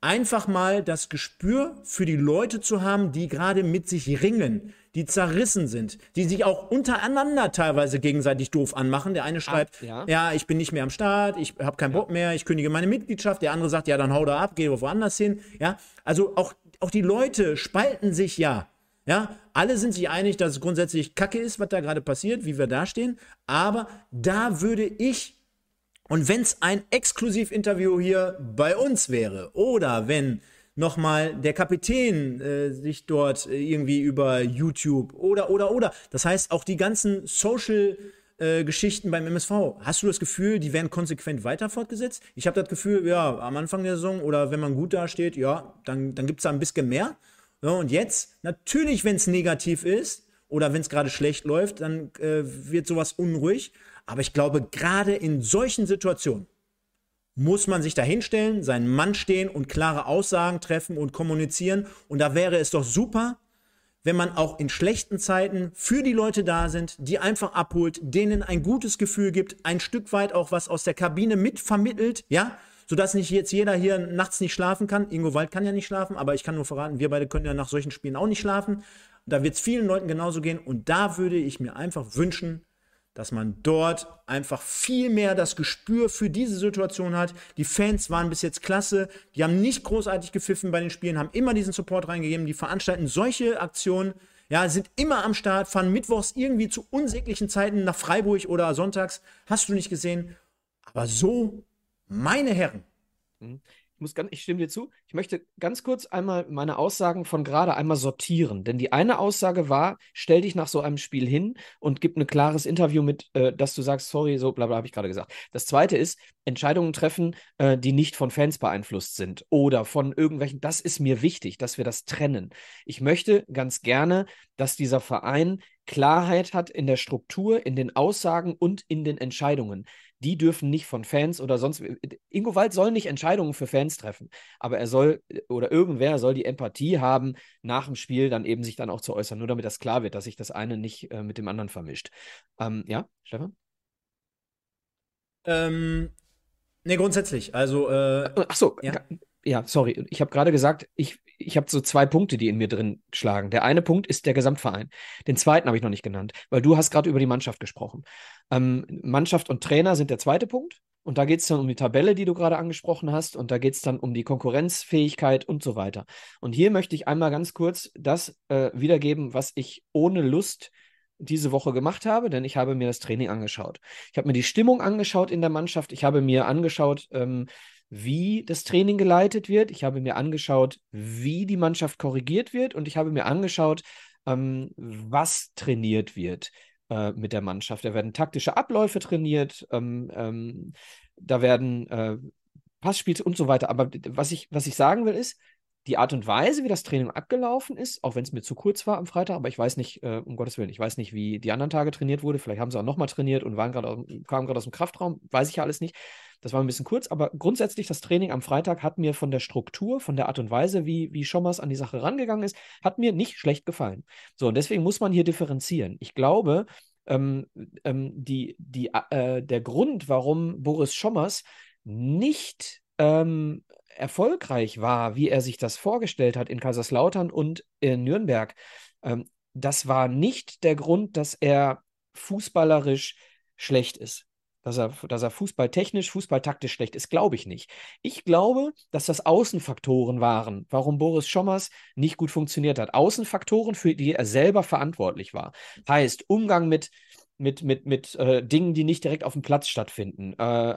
einfach mal das Gespür für die Leute zu haben, die gerade mit sich ringen, die zerrissen sind, die sich auch untereinander teilweise gegenseitig doof anmachen. Der eine schreibt, ah, ja. ja. ich bin nicht mehr am Start, ich habe keinen Bock mehr, ich kündige meine Mitgliedschaft. Der andere sagt, ja, dann hau da ab, geh woanders hin. Ja, also auch, auch die Leute spalten sich ja. Ja, alle sind sich einig, dass es grundsätzlich Kacke ist, was da gerade passiert, wie wir da stehen. Aber da würde ich und wenn es ein Exklusivinterview hier bei uns wäre oder wenn nochmal der Kapitän äh, sich dort äh, irgendwie über YouTube oder, oder, oder. Das heißt, auch die ganzen Social- äh, Geschichten beim MSV. Hast du das Gefühl, die werden konsequent weiter fortgesetzt? Ich habe das Gefühl, ja, am Anfang der Saison oder wenn man gut dasteht, ja, dann, dann gibt es da ein bisschen mehr. Ja, und jetzt, natürlich, wenn es negativ ist oder wenn es gerade schlecht läuft, dann äh, wird sowas unruhig. Aber ich glaube, gerade in solchen Situationen muss man sich dahinstellen, seinen Mann stehen und klare Aussagen treffen und kommunizieren. Und da wäre es doch super, wenn man auch in schlechten Zeiten für die Leute da sind, die einfach abholt, denen ein gutes Gefühl gibt, ein Stück weit auch was aus der Kabine mitvermittelt, ja, sodass nicht jetzt jeder hier nachts nicht schlafen kann. Ingo Wald kann ja nicht schlafen, aber ich kann nur verraten, wir beide können ja nach solchen Spielen auch nicht schlafen. Da wird es vielen Leuten genauso gehen und da würde ich mir einfach wünschen, dass man dort einfach viel mehr das Gespür für diese Situation hat. Die Fans waren bis jetzt klasse, die haben nicht großartig gepfiffen bei den Spielen, haben immer diesen Support reingegeben, die veranstalten solche Aktionen, ja, sind immer am Start, fahren mittwochs irgendwie zu unsäglichen Zeiten nach Freiburg oder sonntags, hast du nicht gesehen. Aber so, meine Herren. Mhm. Ich, muss ganz, ich stimme dir zu. Ich möchte ganz kurz einmal meine Aussagen von gerade einmal sortieren. Denn die eine Aussage war, stell dich nach so einem Spiel hin und gib ein klares Interview mit, äh, dass du sagst, sorry, so bla bla, habe ich gerade gesagt. Das zweite ist, Entscheidungen treffen, äh, die nicht von Fans beeinflusst sind oder von irgendwelchen. Das ist mir wichtig, dass wir das trennen. Ich möchte ganz gerne, dass dieser Verein Klarheit hat in der Struktur, in den Aussagen und in den Entscheidungen die dürfen nicht von Fans oder sonst. Ingo Wald soll nicht Entscheidungen für Fans treffen, aber er soll oder irgendwer soll die Empathie haben, nach dem Spiel dann eben sich dann auch zu äußern, nur damit das klar wird, dass sich das eine nicht äh, mit dem anderen vermischt. Ähm, ja, Stefan? Ähm, ne, grundsätzlich. Also. Äh, Ach so, ja, ja sorry. Ich habe gerade gesagt, ich, ich habe so zwei Punkte, die in mir drin schlagen. Der eine Punkt ist der Gesamtverein. Den zweiten habe ich noch nicht genannt, weil du hast gerade über die Mannschaft gesprochen. Ähm, Mannschaft und Trainer sind der zweite Punkt. Und da geht es dann um die Tabelle, die du gerade angesprochen hast. Und da geht es dann um die Konkurrenzfähigkeit und so weiter. Und hier möchte ich einmal ganz kurz das äh, wiedergeben, was ich ohne Lust diese Woche gemacht habe, denn ich habe mir das Training angeschaut. Ich habe mir die Stimmung angeschaut in der Mannschaft. Ich habe mir angeschaut, ähm, wie das Training geleitet wird. Ich habe mir angeschaut, wie die Mannschaft korrigiert wird und ich habe mir angeschaut, ähm, was trainiert wird äh, mit der Mannschaft. Da werden taktische Abläufe trainiert, ähm, ähm, da werden äh, Passspiele und so weiter. Aber was ich, was ich sagen will, ist, die Art und Weise, wie das Training abgelaufen ist, auch wenn es mir zu kurz war am Freitag, aber ich weiß nicht, äh, um Gottes Willen, ich weiß nicht, wie die anderen Tage trainiert wurde. Vielleicht haben sie auch nochmal trainiert und waren gerade kamen gerade aus dem Kraftraum, weiß ich ja alles nicht. Das war ein bisschen kurz, aber grundsätzlich das Training am Freitag hat mir von der Struktur, von der Art und Weise, wie, wie Schommers an die Sache rangegangen ist, hat mir nicht schlecht gefallen. So, und deswegen muss man hier differenzieren. Ich glaube, ähm, ähm, die, die, äh, der Grund, warum Boris Schommers nicht ähm, erfolgreich war, wie er sich das vorgestellt hat in Kaiserslautern und in Nürnberg, ähm, das war nicht der Grund, dass er fußballerisch schlecht ist. Dass er, dass er fußballtechnisch, fußballtaktisch schlecht ist, glaube ich nicht. Ich glaube, dass das Außenfaktoren waren, warum Boris Schommers nicht gut funktioniert hat. Außenfaktoren, für die er selber verantwortlich war. Heißt, Umgang mit, mit, mit, mit äh, Dingen, die nicht direkt auf dem Platz stattfinden. Äh,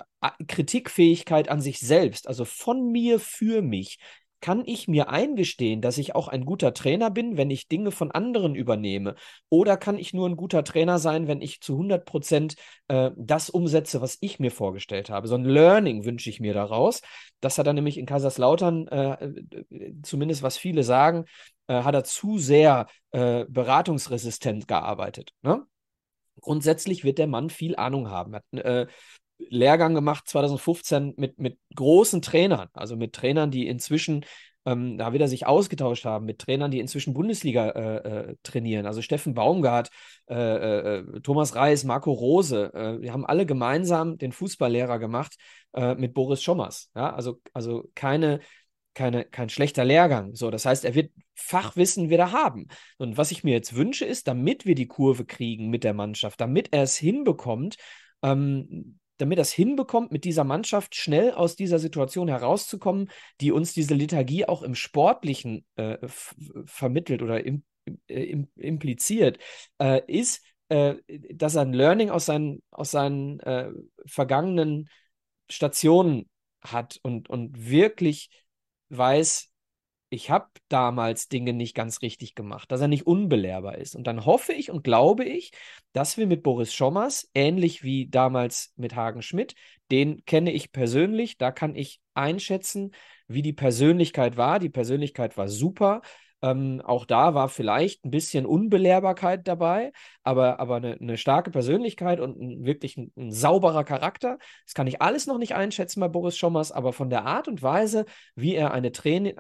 Kritikfähigkeit an sich selbst, also von mir für mich. Kann ich mir eingestehen, dass ich auch ein guter Trainer bin, wenn ich Dinge von anderen übernehme? Oder kann ich nur ein guter Trainer sein, wenn ich zu 100 Prozent äh, das umsetze, was ich mir vorgestellt habe? So ein Learning wünsche ich mir daraus. Das hat er nämlich in Kaiserslautern, äh, zumindest was viele sagen, äh, hat er zu sehr äh, beratungsresistent gearbeitet. Ne? Grundsätzlich wird der Mann viel Ahnung haben. Hat äh, Lehrgang gemacht 2015 mit, mit großen Trainern, also mit Trainern, die inzwischen, ähm, da wieder sich ausgetauscht haben, mit Trainern, die inzwischen Bundesliga äh, äh, trainieren. Also Steffen Baumgart, äh, äh Thomas Reis, Marco Rose, äh, wir haben alle gemeinsam den Fußballlehrer gemacht äh, mit Boris Schommers. Ja? Also, also keine keine, kein schlechter Lehrgang. So, das heißt, er wird Fachwissen wieder haben. Und was ich mir jetzt wünsche, ist, damit wir die Kurve kriegen mit der Mannschaft, damit er es hinbekommt, ähm, damit er es hinbekommt, mit dieser Mannschaft schnell aus dieser Situation herauszukommen, die uns diese Lethargie auch im Sportlichen äh, vermittelt oder im, äh, im, impliziert, äh, ist, äh, dass er ein Learning aus seinen, aus seinen äh, vergangenen Stationen hat und, und wirklich weiß, ich habe damals Dinge nicht ganz richtig gemacht, dass er nicht unbelehrbar ist. Und dann hoffe ich und glaube ich, dass wir mit Boris Schommers, ähnlich wie damals mit Hagen Schmidt, den kenne ich persönlich, da kann ich einschätzen, wie die Persönlichkeit war. Die Persönlichkeit war super. Ähm, auch da war vielleicht ein bisschen Unbelehrbarkeit dabei, aber, aber eine, eine starke Persönlichkeit und ein, wirklich ein, ein, sauberer Charakter. Das kann ich alles noch nicht einschätzen bei Boris Schommers, aber von der Art und Weise, wie er eine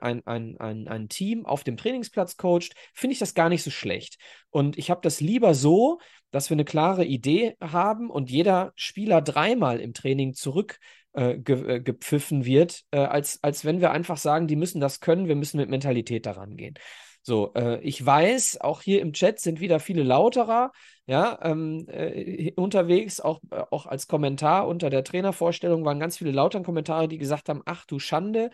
ein, ein, ein, ein Team auf dem Trainingsplatz coacht, finde ich das gar nicht so schlecht. Und ich habe das lieber so, dass wir eine klare Idee haben und jeder Spieler dreimal im Training zurück äh, ge, äh, gepfiffen wird, äh, als, als wenn wir einfach sagen, die müssen das können, wir müssen mit Mentalität daran gehen. So, äh, ich weiß, auch hier im Chat sind wieder viele Lauterer, ja, ähm, äh, unterwegs, auch, äh, auch als Kommentar unter der Trainervorstellung waren ganz viele lauteren Kommentare, die gesagt haben, ach du Schande,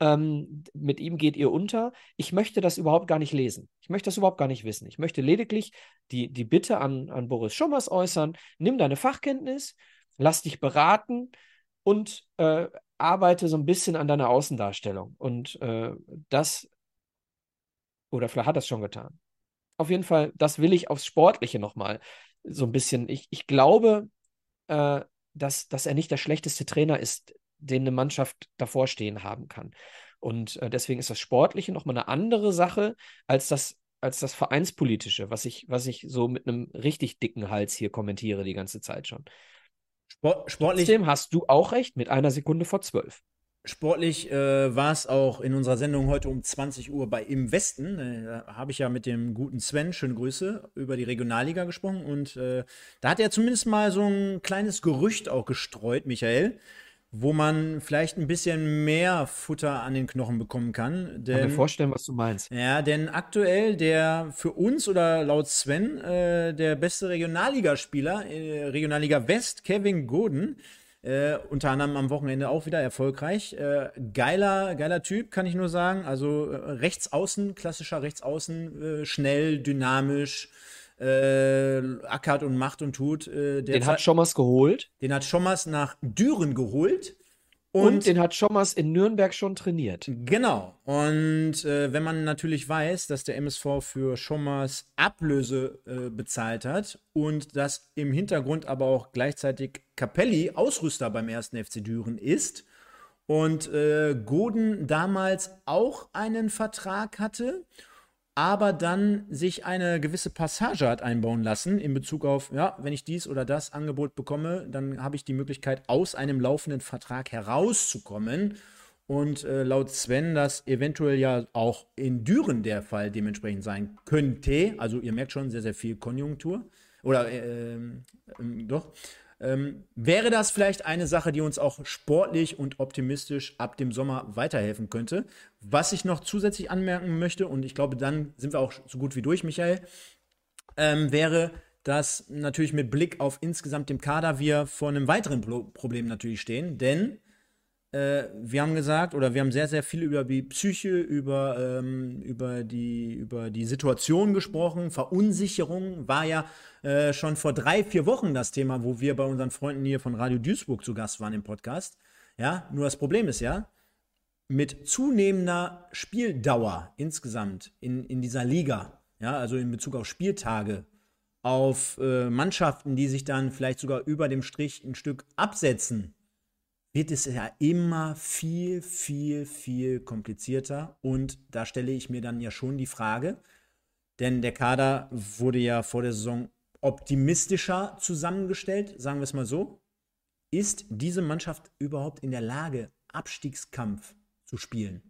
ähm, mit ihm geht ihr unter. Ich möchte das überhaupt gar nicht lesen. Ich möchte das überhaupt gar nicht wissen. Ich möchte lediglich die, die Bitte an, an Boris Schommers äußern, nimm deine Fachkenntnis, lass dich beraten und äh, arbeite so ein bisschen an deiner Außendarstellung. Und äh, das, oder vielleicht hat das schon getan. Auf jeden Fall, das will ich aufs Sportliche nochmal so ein bisschen. Ich, ich glaube, äh, dass, dass er nicht der schlechteste Trainer ist, den eine Mannschaft davor stehen haben kann. Und äh, deswegen ist das Sportliche nochmal eine andere Sache als das, als das Vereinspolitische, was ich, was ich so mit einem richtig dicken Hals hier kommentiere die ganze Zeit schon. Sport, sportlich. Trotzdem hast du auch recht mit einer Sekunde vor zwölf. Sportlich äh, war es auch in unserer Sendung heute um 20 Uhr bei Im Westen. Äh, da habe ich ja mit dem guten Sven, schöne Grüße, über die Regionalliga gesprochen. Und äh, da hat er zumindest mal so ein kleines Gerücht auch gestreut, Michael, wo man vielleicht ein bisschen mehr Futter an den Knochen bekommen kann. Denn, kann mir vorstellen, was du meinst. Ja, denn aktuell der für uns oder laut Sven äh, der beste Regionalligaspieler, äh, Regionalliga West, Kevin Goden, äh, unter anderem am Wochenende auch wieder erfolgreich. Äh, geiler, geiler Typ, kann ich nur sagen. Also äh, Rechtsaußen, klassischer Rechtsaußen, äh, schnell, dynamisch, äh, ackert und macht und tut. Äh, den hat Schommers geholt. Den hat Schommers nach Düren geholt. Und, und, den hat Schommers in Nürnberg schon trainiert. Genau. Und äh, wenn man natürlich weiß, dass der MSV für Schommers Ablöse äh, bezahlt hat und dass im Hintergrund aber auch gleichzeitig Capelli Ausrüster beim ersten FC Düren ist und äh, Goden damals auch einen Vertrag hatte aber dann sich eine gewisse Passage hat einbauen lassen in Bezug auf, ja, wenn ich dies oder das Angebot bekomme, dann habe ich die Möglichkeit, aus einem laufenden Vertrag herauszukommen. Und äh, laut Sven, das eventuell ja auch in Düren der Fall dementsprechend sein könnte. Also ihr merkt schon sehr, sehr viel Konjunktur. Oder äh, äh, doch. Ähm, wäre das vielleicht eine Sache, die uns auch sportlich und optimistisch ab dem Sommer weiterhelfen könnte? Was ich noch zusätzlich anmerken möchte, und ich glaube, dann sind wir auch so gut wie durch, Michael, ähm, wäre, dass natürlich mit Blick auf insgesamt dem Kader wir vor einem weiteren Pro Problem natürlich stehen, denn wir haben gesagt, oder wir haben sehr, sehr viel über die Psyche, über, ähm, über, die, über die Situation gesprochen. Verunsicherung war ja äh, schon vor drei, vier Wochen das Thema, wo wir bei unseren Freunden hier von Radio Duisburg zu Gast waren im Podcast. Ja, nur das Problem ist ja, mit zunehmender Spieldauer insgesamt in, in dieser Liga, ja, also in Bezug auf Spieltage, auf äh, Mannschaften, die sich dann vielleicht sogar über dem Strich ein Stück absetzen, wird es ja immer viel, viel, viel komplizierter. Und da stelle ich mir dann ja schon die Frage, denn der Kader wurde ja vor der Saison optimistischer zusammengestellt, sagen wir es mal so. Ist diese Mannschaft überhaupt in der Lage, Abstiegskampf zu spielen?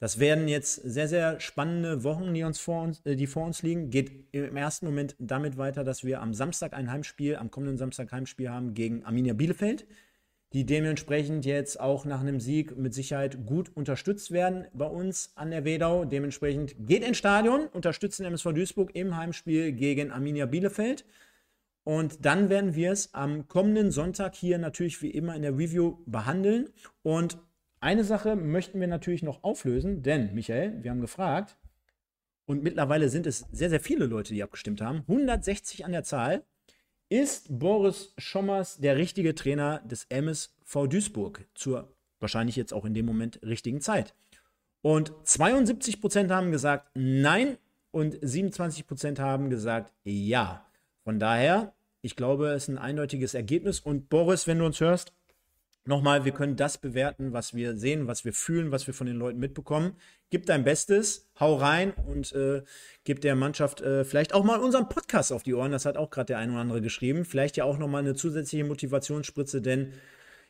Das werden jetzt sehr, sehr spannende Wochen, die, uns vor uns, äh, die vor uns liegen. Geht im ersten Moment damit weiter, dass wir am Samstag ein Heimspiel, am kommenden Samstag Heimspiel haben gegen Arminia Bielefeld die dementsprechend jetzt auch nach einem Sieg mit Sicherheit gut unterstützt werden bei uns an der Wedau. Dementsprechend geht ins Stadion, unterstützen MSV Duisburg im Heimspiel gegen Arminia Bielefeld. Und dann werden wir es am kommenden Sonntag hier natürlich wie immer in der Review behandeln. Und eine Sache möchten wir natürlich noch auflösen, denn Michael, wir haben gefragt, und mittlerweile sind es sehr, sehr viele Leute, die abgestimmt haben. 160 an der Zahl. Ist Boris Schommers der richtige Trainer des MSV Duisburg zur wahrscheinlich jetzt auch in dem Moment richtigen Zeit? Und 72% haben gesagt nein und 27% haben gesagt ja. Von daher, ich glaube, es ist ein eindeutiges Ergebnis. Und Boris, wenn du uns hörst, Nochmal, wir können das bewerten, was wir sehen, was wir fühlen, was wir von den Leuten mitbekommen. Gib dein Bestes, hau rein und äh, gib der Mannschaft äh, vielleicht auch mal unseren Podcast auf die Ohren. Das hat auch gerade der ein oder andere geschrieben. Vielleicht ja auch nochmal eine zusätzliche Motivationsspritze, denn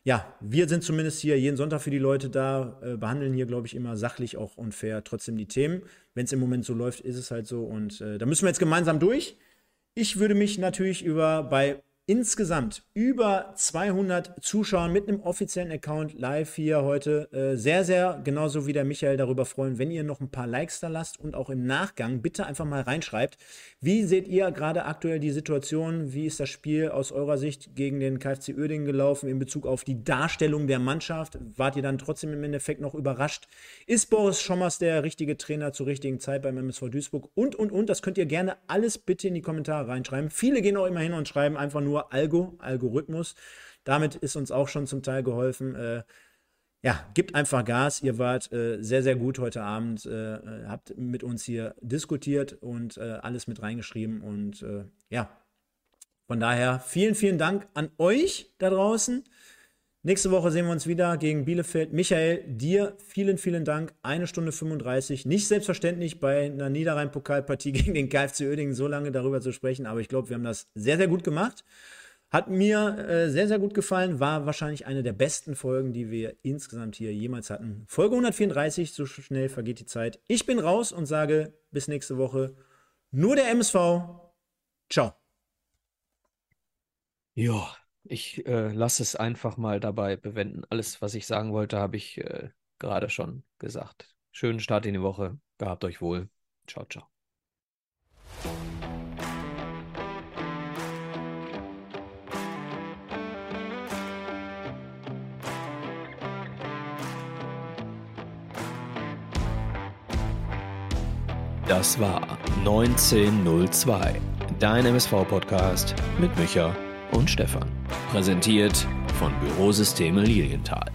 ja, wir sind zumindest hier jeden Sonntag für die Leute da, äh, behandeln hier, glaube ich, immer sachlich auch und fair trotzdem die Themen. Wenn es im Moment so läuft, ist es halt so und äh, da müssen wir jetzt gemeinsam durch. Ich würde mich natürlich über bei insgesamt über 200 Zuschauern mit einem offiziellen Account live hier heute. Äh, sehr, sehr genauso wie der Michael darüber freuen, wenn ihr noch ein paar Likes da lasst und auch im Nachgang bitte einfach mal reinschreibt. Wie seht ihr gerade aktuell die Situation? Wie ist das Spiel aus eurer Sicht gegen den KfC Uerdingen gelaufen in Bezug auf die Darstellung der Mannschaft? Wart ihr dann trotzdem im Endeffekt noch überrascht? Ist Boris Schommers der richtige Trainer zur richtigen Zeit beim MSV Duisburg? Und, und, und, das könnt ihr gerne alles bitte in die Kommentare reinschreiben. Viele gehen auch immer hin und schreiben einfach nur nur Algo, Algorithmus. Damit ist uns auch schon zum Teil geholfen. Äh, ja, gibt einfach Gas. Ihr wart äh, sehr, sehr gut heute Abend, äh, äh habt mit uns hier diskutiert und äh, alles mit reingeschrieben. Und äh, ja, von daher vielen, vielen Dank an euch da draußen. Nächste Woche sehen wir uns wieder gegen Bielefeld. Michael, dir vielen, vielen Dank. Eine Stunde 35. Nicht selbstverständlich bei einer Niederrhein-Pokalpartie gegen den KfC Oerdingen so lange darüber zu sprechen, aber ich glaube, wir haben das sehr, sehr gut gemacht. Hat mir äh, sehr, sehr gut gefallen. War wahrscheinlich eine der besten Folgen, die wir insgesamt hier jemals hatten. Folge 134, so schnell vergeht die Zeit. Ich bin raus und sage bis nächste Woche. Nur der MSV. Ciao. Ja. Ich äh, lasse es einfach mal dabei bewenden. Alles, was ich sagen wollte, habe ich äh, gerade schon gesagt. Schönen Start in die Woche. Gehabt euch wohl. Ciao, ciao. Das war 1902, dein MSV-Podcast mit Micha und Stefan. Präsentiert von Bürosysteme Lilienthal.